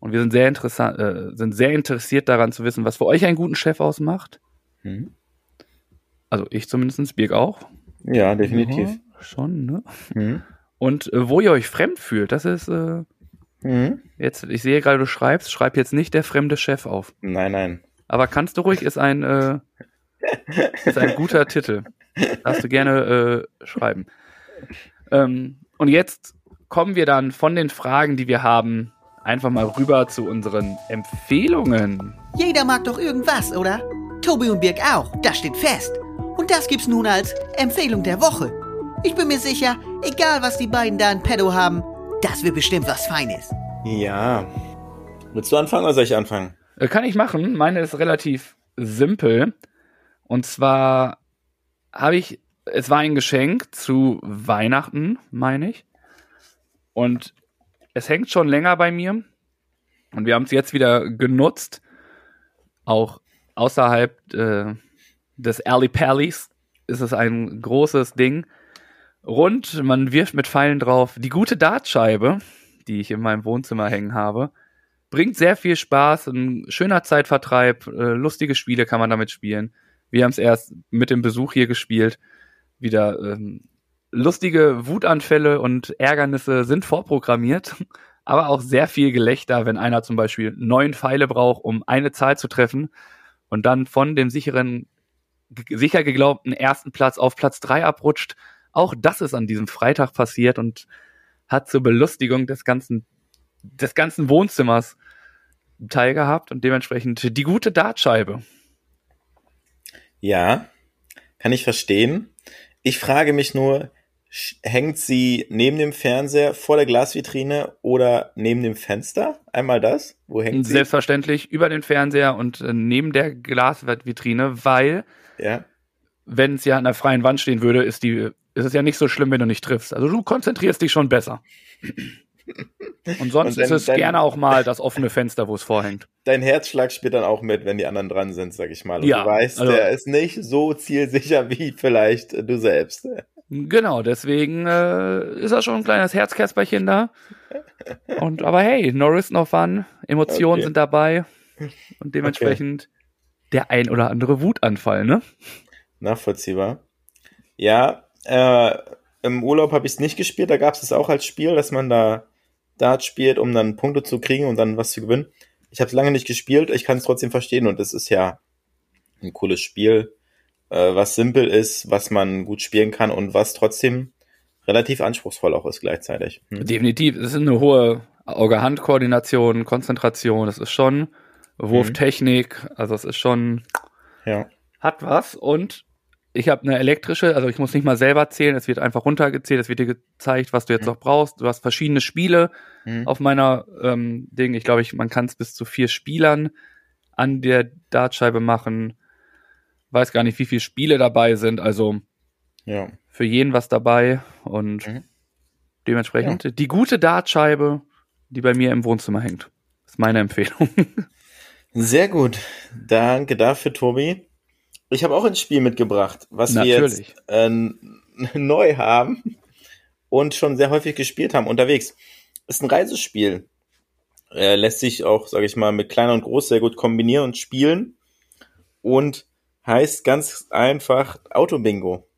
Und wir sind sehr interessant, äh, sind sehr interessiert daran zu wissen, was für euch einen guten Chef ausmacht. Mhm. Also ich zumindest, Birg auch. Ja, definitiv. Ja, schon, ne? Mhm. Und äh, wo ihr euch fremd fühlt, das ist äh, Mhm. jetzt, ich sehe gerade, du schreibst, schreib jetzt nicht der fremde Chef auf. Nein, nein. Aber kannst du ruhig, ist ein, äh, ist ein guter [LAUGHS] Titel. Darfst du gerne äh, schreiben. Ähm, und jetzt kommen wir dann von den Fragen, die wir haben, einfach mal rüber zu unseren Empfehlungen. Jeder mag doch irgendwas, oder? Tobi und Birg auch, das steht fest. Und das gibt's nun als Empfehlung der Woche. Ich bin mir sicher, egal was die beiden da in Pedo haben, das wird bestimmt was Feines. Ja. Willst du anfangen oder soll ich anfangen? Äh, kann ich machen. Meine ist relativ simpel. Und zwar habe ich, es war ein Geschenk zu Weihnachten, meine ich. Und es hängt schon länger bei mir. Und wir haben es jetzt wieder genutzt. Auch außerhalb äh, des Alley Pallys ist es ein großes Ding. Rund, man wirft mit Pfeilen drauf. Die gute Dartscheibe, die ich in meinem Wohnzimmer hängen habe, bringt sehr viel Spaß, ein schöner Zeitvertreib, äh, lustige Spiele kann man damit spielen. Wir haben es erst mit dem Besuch hier gespielt. Wieder ähm, lustige Wutanfälle und Ärgernisse sind vorprogrammiert, [LAUGHS] aber auch sehr viel Gelächter, wenn einer zum Beispiel neun Pfeile braucht, um eine Zahl zu treffen und dann von dem sicheren sicher geglaubten ersten Platz auf Platz drei abrutscht. Auch das ist an diesem Freitag passiert und hat zur Belustigung des ganzen, des ganzen Wohnzimmers teilgehabt und dementsprechend die gute Dartscheibe. Ja, kann ich verstehen. Ich frage mich nur, hängt sie neben dem Fernseher vor der Glasvitrine oder neben dem Fenster? Einmal das? Wo hängt sie? Selbstverständlich über den Fernseher und äh, neben der Glasvitrine, weil Ja. wenn es ja an der freien Wand stehen würde, ist die ist es ja nicht so schlimm, wenn du nicht triffst. Also du konzentrierst dich schon besser. [LAUGHS] Und sonst Und dann- ist es dann- gerne auch mal das offene Fenster, wo es vorhängt. Dein Herzschlag spielt dann auch mit, wenn die anderen dran sind, sag ich mal. Und Ja, du weißt, also- der ist nicht so zielsicher wie vielleicht du selbst. Genau, deswegen äh, ist das schon ein kleines Herzkasperchen da. Und aber hey, Norris noch Fun, Emotionen Okay. sind dabei und dementsprechend der ein oder andere Wutanfall, ne? Nachvollziehbar. Ja, äh, im Urlaub habe ich es nicht gespielt. Da gab es es auch als Spiel, dass man da Dart spielt, um dann Punkte zu kriegen und dann was zu gewinnen. Ich habe es lange nicht gespielt. Ich kann es trotzdem verstehen und es ist ja ein cooles Spiel, äh, was simpel ist, was man gut spielen kann und was trotzdem relativ anspruchsvoll auch ist gleichzeitig. Hm. Definitiv, es ist eine hohe Auge-Hand-Koordination, Konzentration, das ist schon Wurftechnik, also es ist schon Ja. hat was und ich habe eine elektrische, also ich muss nicht mal selber zählen, es wird einfach runtergezählt, es wird dir gezeigt, was du jetzt Mhm. noch brauchst. Du hast verschiedene Spiele Hm. auf meiner ähm, Ding. Ich glaube, ich, man kann es bis zu vier Spielern an der Dartscheibe machen. Weiß gar nicht, wie viele Spiele dabei sind, also Ja. für jeden was dabei und Mhm. dementsprechend die gute Dartscheibe, die bei mir im Wohnzimmer hängt. ist meine Empfehlung. [LAUGHS] Sehr gut. Danke dafür, Tobi. Ich habe auch ein Spiel mitgebracht, was wir Natürlich. jetzt äh, neu haben und schon sehr häufig gespielt haben unterwegs. Ist ein Reisespiel. Äh, lässt sich auch, sage ich mal, mit klein und groß sehr gut kombinieren und spielen und heißt ganz einfach Autobingo.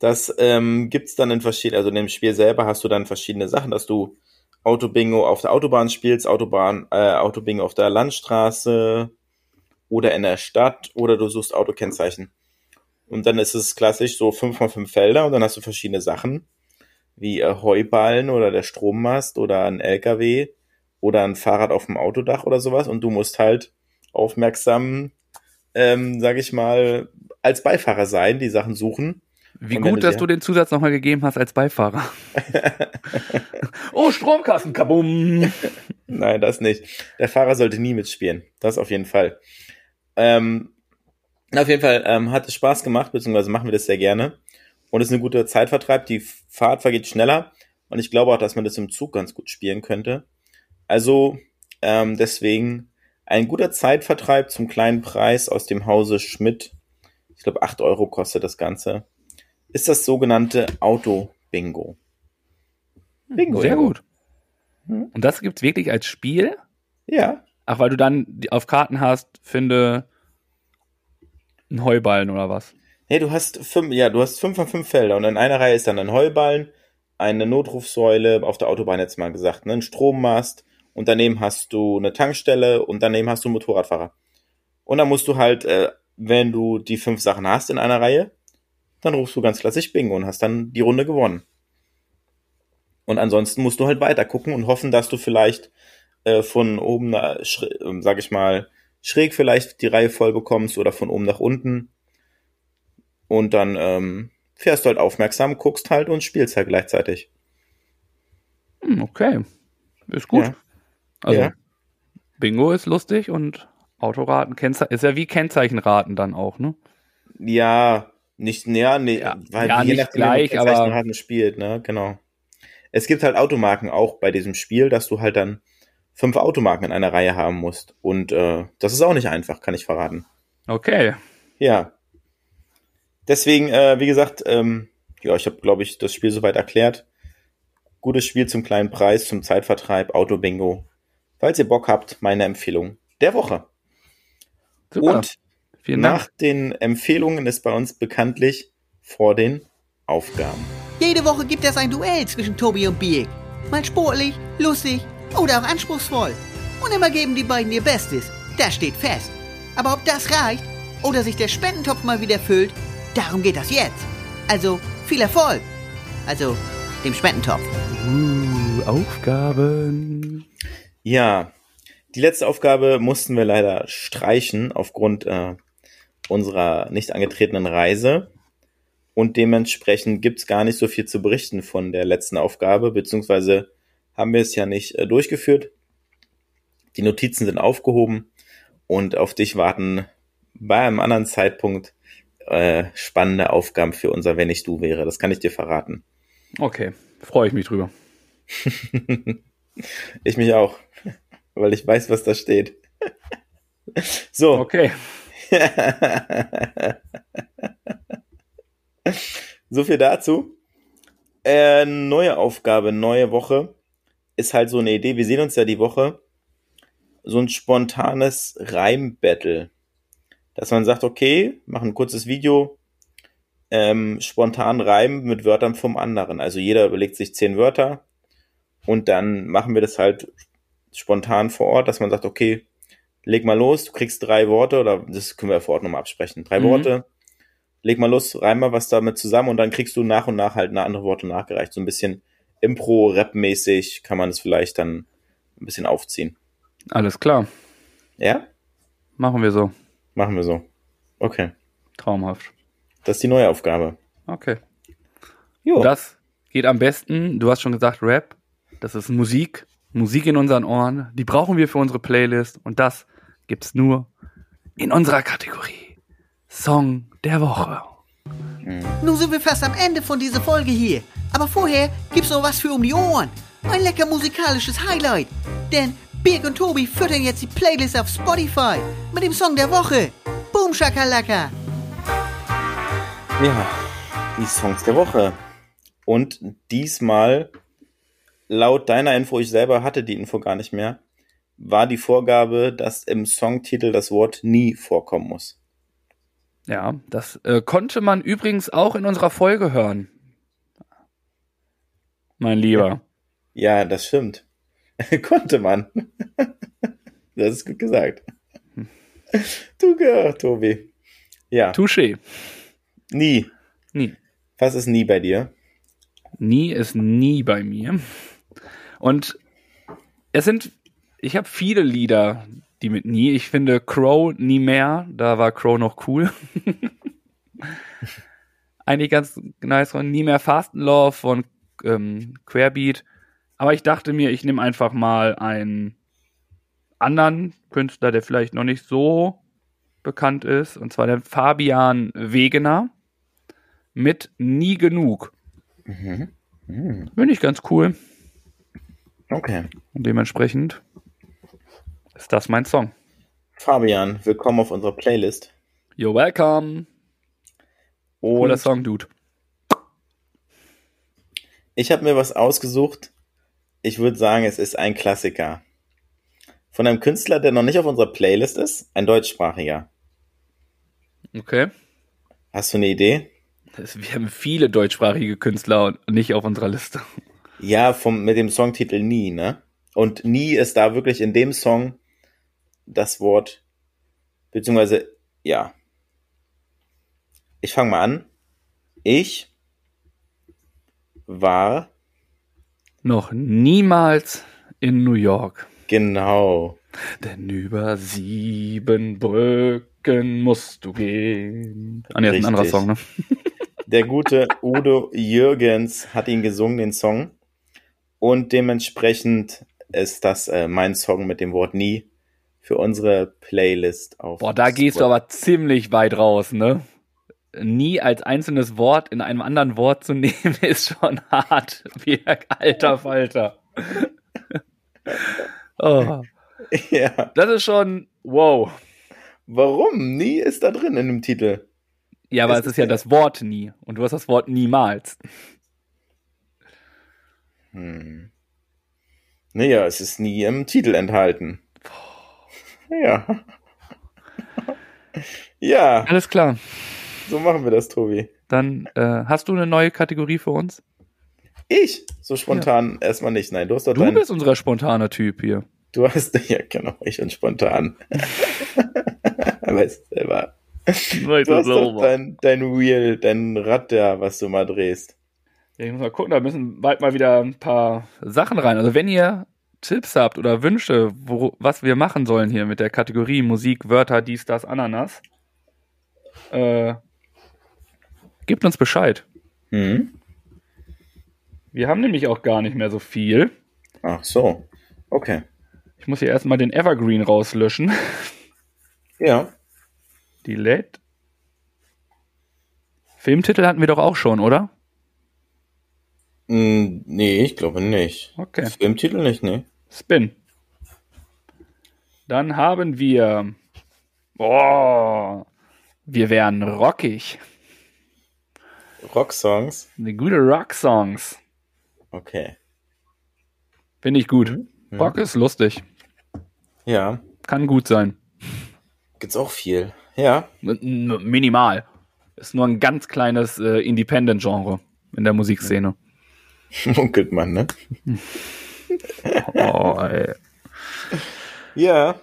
Das ähm, gibt's dann in verschiedenen, also in dem Spiel selber hast du dann verschiedene Sachen, dass du Autobingo auf der Autobahn spielst, Autobahn, äh, Autobingo auf der Landstraße oder in der Stadt oder du suchst Autokennzeichen. Und dann ist es klassisch so fünf mal fünf Felder und dann hast du verschiedene Sachen, wie äh, Heuballen oder der Strommast oder ein LKW oder ein Fahrrad auf dem Autodach oder sowas und du musst halt aufmerksam, ähm, sag ich mal, als Beifahrer sein, die Sachen suchen. Wie Und gut, dass du den Zusatz nochmal gegeben hast als Beifahrer. [LAUGHS] oh, Stromkasten, kabum. Nein, das nicht. Der Fahrer sollte nie mitspielen. Das auf jeden Fall. Ähm, auf jeden Fall ähm, hat es Spaß gemacht, beziehungsweise machen wir das sehr gerne. Und es ist eine gute Zeitvertreib. Die Fahrt vergeht schneller. Und ich glaube auch, dass man das im Zug ganz gut spielen könnte. Also ähm, deswegen ein guter Zeitvertreib zum kleinen Preis aus dem Hause Schmidt. Ich glaube, 8 Euro kostet das Ganze. Ist das sogenannte Auto-Bingo. Bingo. Sehr gut. Hm. Und das gibt's wirklich als Spiel? Ja, Ach, weil du dann auf Karten hast, finde einen Heuballen oder was? Nee, du hast fünf, ja, du hast fünf von fünf Felder und in einer Reihe ist dann ein Heuballen, eine Notrufsäule auf der Autobahn jetzt mal gesagt, ne, ein Strommast und daneben hast du eine Tankstelle und daneben hast du einen Motorradfahrer. Und dann musst du halt, äh, wenn du die fünf Sachen hast in einer Reihe, dann rufst du ganz klassisch Bingo und hast dann die Runde gewonnen. Und ansonsten musst du halt weiter gucken und hoffen, dass du vielleicht äh, von oben, ähm, sag ich mal, schräg vielleicht die Reihe voll bekommst oder von oben nach unten. Und dann ähm, fährst du halt aufmerksam, guckst halt und spielst halt gleichzeitig. Hm, okay. Ist gut. Ja. Also, Ja. Bingo ist lustig und Autoraten Kennze ist ja wie Kennzeichenraten dann auch, ne? Ja, nicht näher, nee, Ja, weil ja, je nicht nachdem, man gleich, aber- Kennzeichenraten spielt, ne, genau. Es gibt halt Automarken auch bei diesem Spiel, dass du halt dann fünf Automarken in einer Reihe haben musst. Und äh, das ist auch nicht einfach, kann ich verraten. Okay. Ja. Deswegen, äh, wie gesagt, ähm, ja, ich habe, glaube ich, das Spiel soweit erklärt. Gutes Spiel zum kleinen Preis, zum Zeitvertreib, Autobingo. Falls ihr Bock habt, meine Empfehlung der Woche. Super. Und Vielen nach Dank. den Empfehlungen ist bei uns bekanntlich vor den Aufgaben. Jede Woche gibt es ein Duell zwischen Tobi und Biek. Mal sportlich, lustig oder auch anspruchsvoll. Und immer geben die beiden ihr Bestes. Das steht fest. Aber ob das reicht? oder sich der Spendentopf mal wieder füllt, darum geht das jetzt. Also viel Erfolg. Also dem Spendentopf. Uh, Aufgaben. Ja, die letzte Aufgabe mussten wir leider streichen aufgrund äh, unserer nicht angetretenen Reise. Und dementsprechend gibt's gar nicht so viel zu berichten von der letzten Aufgabe, beziehungsweise haben wir es ja nicht äh, durchgeführt. Die Notizen sind aufgehoben und auf dich warten bei einem anderen Zeitpunkt äh, spannende Aufgaben für unser Wenn ich du wäre. Das kann ich dir verraten. Okay, freue ich mich drüber. [LAUGHS] Ich mich auch, weil ich weiß, was da steht. [LAUGHS] So, Okay. [LAUGHS] so viel dazu. Äh, neue Aufgabe, neue Woche ist halt so eine Idee. Wir sehen uns ja die Woche. So ein spontanes Reim-Battle. Dass man sagt, okay, mach ein kurzes Video, ähm, spontan reimen mit Wörtern vom anderen. Also jeder überlegt sich zehn Wörter und dann machen wir das halt spontan vor Ort, dass man sagt, okay, leg mal los, du kriegst drei Worte oder das können wir vor Ort nochmal absprechen. Drei Mhm. Worte, leg mal los, reim mal was damit zusammen und dann kriegst du nach und nach halt eine andere Worte nachgereicht. So ein bisschen Impro-Rap-mäßig kann man es vielleicht dann ein bisschen aufziehen. Alles klar. Ja? Machen wir so. Machen wir so. Okay. Traumhaft. Das ist die neue Aufgabe. Okay. Jo. Das geht am besten, du hast schon gesagt, Rap. Das ist Musik. Musik in unseren Ohren. Die brauchen wir für unsere Playlist. Und das gibt's nur in unserer Kategorie Song der Woche. Nun sind wir fast am Ende von dieser Folge hier. Aber vorher gibt's noch was für um die Ohren. Ein lecker musikalisches Highlight. Denn Birg und Tobi füttern jetzt die Playlist auf Spotify mit dem Song der Woche. Boom Shakalaka. Ja, die Songs der Woche. Und diesmal, laut deiner Info, ich selber hatte die Info gar nicht mehr, war die Vorgabe, dass im Songtitel das Wort nie vorkommen muss. Ja, das äh, konnte man übrigens auch in unserer Folge hören. Mein Lieber. Ja, das stimmt. [LAUGHS] Konnte man. [LAUGHS] das ist gut gesagt. Du gehört, Tobi. Ja, Touché. nie. Nie. Was ist nie bei dir? Nie ist nie bei mir. Und es sind, ich habe viele Lieder, die mit nie. Ich finde Crow nie mehr. Da war Crow noch cool. [LAUGHS] Eigentlich ganz nice von Nie mehr Fastenlaw von ähm, Querbeat. Aber ich dachte mir, ich nehme einfach mal einen anderen Künstler, der vielleicht noch nicht so bekannt ist. Und zwar den Fabian Wegener mit Nie genug. Finde ich ganz cool. Okay. Und dementsprechend ist das mein Song. Fabian, willkommen auf unserer Playlist. You're welcome. Cooler Und Song, Dude. ich habe mir was ausgesucht. Ich würde sagen, es ist ein Klassiker. Von einem Künstler, der noch nicht auf unserer Playlist ist, ein deutschsprachiger. Okay. Hast du eine Idee? Wir haben viele deutschsprachige Künstler und nicht auf unserer Liste. Ja, vom, mit dem Songtitel Nie, ne? Und Nie ist da wirklich in dem Song das Wort, beziehungsweise, ja. Ich fange mal an. Ich war, Noch niemals in New York. genau, Denn über sieben Brücken musst du gehen. Ah, nee, ist ein anderer. Song, ne? der gute Udo Jürgens hat ihn gesungen, den Song. Und dementsprechend ist das äh, mein Song mit dem Wort Nie für unsere Playlist auf. Boah, da gehst du aber ziemlich weit raus, ne? Nie als einzelnes Wort in einem anderen Wort zu [LAUGHS] nehmen, ist schon hart. Wie alter Falter. [LAUGHS] oh, Ja. das ist schon wow. Warum? Nie ist da drin in dem Titel. Ja, aber Es es ist ist ja- das Wort nie. Und du hast das Wort niemals. Hm. Naja, es ist nie im Titel enthalten. Ja. [LAUGHS] ja, Alles klar. so machen wir das, Tobi. Dann äh, hast du eine neue Kategorie für uns? Ich? So spontan erstmal nicht. Nein, du hast doch Du dein, bist unser spontaner Typ hier. Du hast, [LAUGHS] ja genau, ich und spontan. [LAUGHS] Weißt selber. Du hast doch dein, dein Wheel, dein Rad da, was du mal drehst. Ja, ich muss mal gucken, da müssen bald mal wieder ein paar Sachen rein. Also wenn ihr Tipps habt oder Wünsche, wo, was wir machen sollen hier mit der Kategorie Musik, Wörter, dies, das, Ananas, äh, gebt uns Bescheid. Mhm. Wir haben nämlich auch gar nicht mehr so viel. Ach so. Okay. Ich muss hier erstmal den Evergreen rauslöschen. [LAUGHS] Ja. Delete. Filmtitel hatten wir doch auch schon, oder? Nee, ich glaube nicht. Okay. Filmtitel nicht, nee. Spin. Dann haben wir. Boah. Wir wären rockig. Rocksongs. Eine gute Rock-Songs. Okay. Finde ich gut. Mhm. Rock ist lustig. Ja. Kann gut sein. Gibt's auch viel. Ja. Minimal. Ist nur ein ganz kleines äh, Independent-Genre in der Musikszene. [LAUGHS] Munkelt man, ne? Oh, ey. Ja.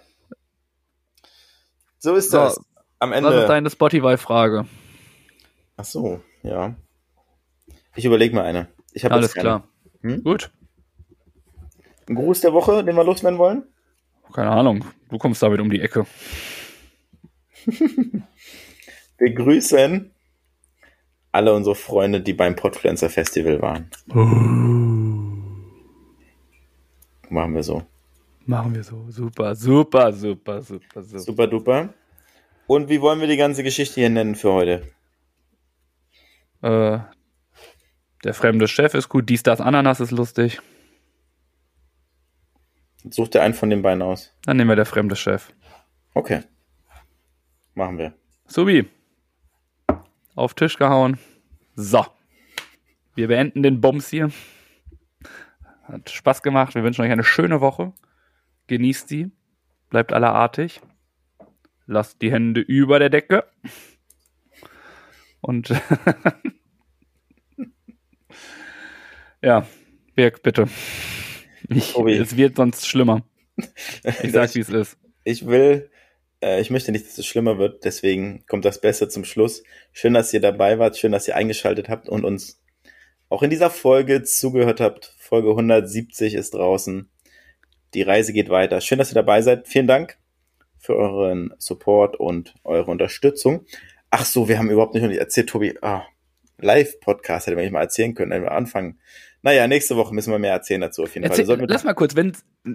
So ist So, das. Am Was ist Ende. deine Spotify-Frage? Ach so, ja. Ich überlege mal eine. Ich habe Alles klar. Hm? Gut. Ein Gruß der Woche, den wir loswerden wollen? Keine Ahnung. Du kommst damit um die Ecke. Wir grüßen alle unsere Freunde, die beim Podfluencer Festival waren. Machen wir so. Machen wir so. Super, super, super, super, super. Super duper. Und wie wollen wir die ganze Geschichte hier nennen für heute? Äh, der fremde Chef ist gut. Dies, das, Ananas ist lustig. Such dir einen von den beiden aus. Dann nehmen wir der fremde Chef. Okay. Machen wir. Subi. Auf Tisch gehauen. So. Wir beenden den Bums hier. Hat Spaß gemacht. Wir wünschen euch eine schöne Woche. Genießt sie. Bleibt alle artig. Lasst die Hände über der Decke. Und [LAUGHS] ja, Birg, bitte. Ich, es wird sonst schlimmer. Ich sag, wie es ist. Ich will, äh, ich möchte nicht, dass es schlimmer wird, deswegen kommt das Beste zum Schluss. Schön, dass ihr dabei wart, schön, dass ihr eingeschaltet habt und uns auch in dieser Folge zugehört habt. Folge 170 ist draußen. Die Reise geht weiter. Schön, dass ihr dabei seid. Vielen Dank für euren Support und eure Unterstützung. Ach so, wir haben überhaupt nicht erzählt, Tobi. Ah, Live-Podcast hätte man nicht mal erzählen können, wenn wir anfangen. Naja, nächste Woche müssen wir mehr erzählen dazu auf jeden Erzähl, Fall. Lass mal kurz, wenn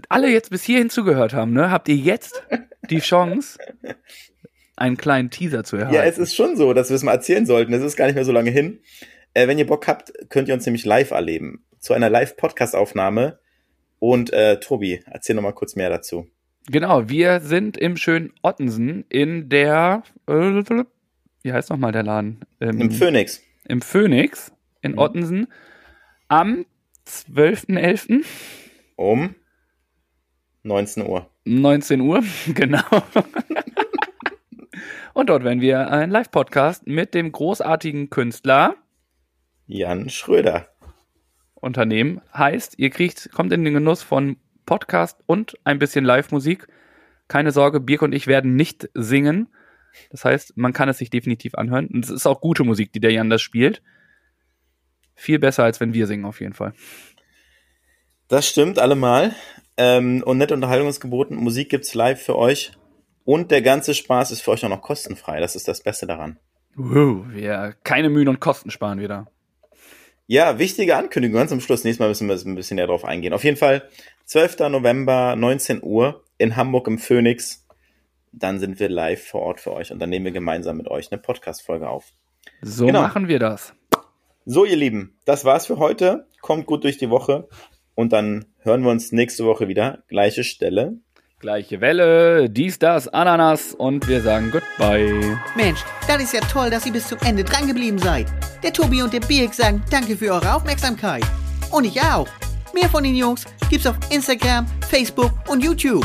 alle jetzt bis hierhin zugehört haben, ne, habt ihr jetzt die Chance, einen kleinen Teaser zu erhalten. Ja, es ist schon so, dass wir es mal erzählen sollten. Es ist gar nicht mehr so lange hin. Äh, wenn ihr Bock habt, könnt ihr uns nämlich live erleben. Zu einer Live-Podcast-Aufnahme. Und äh, Tobi, erzähl noch mal kurz mehr dazu. Genau, wir sind im schönen Ottensen in der, äh, wie heißt nochmal der Laden? Ähm, Im Phoenix. Im Phoenix in Mhm. Ottensen am 12.11. Um 19 Uhr. 19 Uhr, [LAUGHS] genau. Und dort werden wir einen Live-Podcast mit dem großartigen Künstler Jan Schröder. Unternehmen. Heißt, ihr kriegt, kommt in den Genuss von Podcast und ein bisschen Live-Musik. Keine Sorge, Birk und ich werden nicht singen. Das heißt, man kann es sich definitiv anhören. Und es ist auch gute Musik, die der Jan da spielt. Viel besser, als wenn wir singen, auf jeden Fall. Das stimmt allemal. Ähm, und nette Unterhaltung ist geboten. Musik gibt's live für euch. Und der ganze Spaß ist für euch auch noch kostenfrei. Das ist das Beste daran. Wow, wir keine Mühen und Kosten sparen wieder. Ja, wichtige Ankündigung ganz zum Schluss. Nächstes Mal müssen wir ein bisschen näher drauf eingehen. Auf jeden Fall 12. November, 19 Uhr in Hamburg im Phoenix. Dann sind wir live vor Ort für euch und dann nehmen wir gemeinsam mit euch eine Podcast-Folge auf. So Genau. machen wir das. So, ihr Lieben, das war's für heute. Kommt gut durch die Woche und dann hören wir uns nächste Woche wieder. Gleiche Stelle. Gleiche Welle, dies, das, Ananas und wir sagen Goodbye. Mensch, das ist ja toll, dass ihr bis zum Ende dran geblieben seid. Der Tobi und der Birk sagen danke für eure Aufmerksamkeit. Und ich auch. Mehr von den Jungs gibt's auf Instagram, Facebook und YouTube.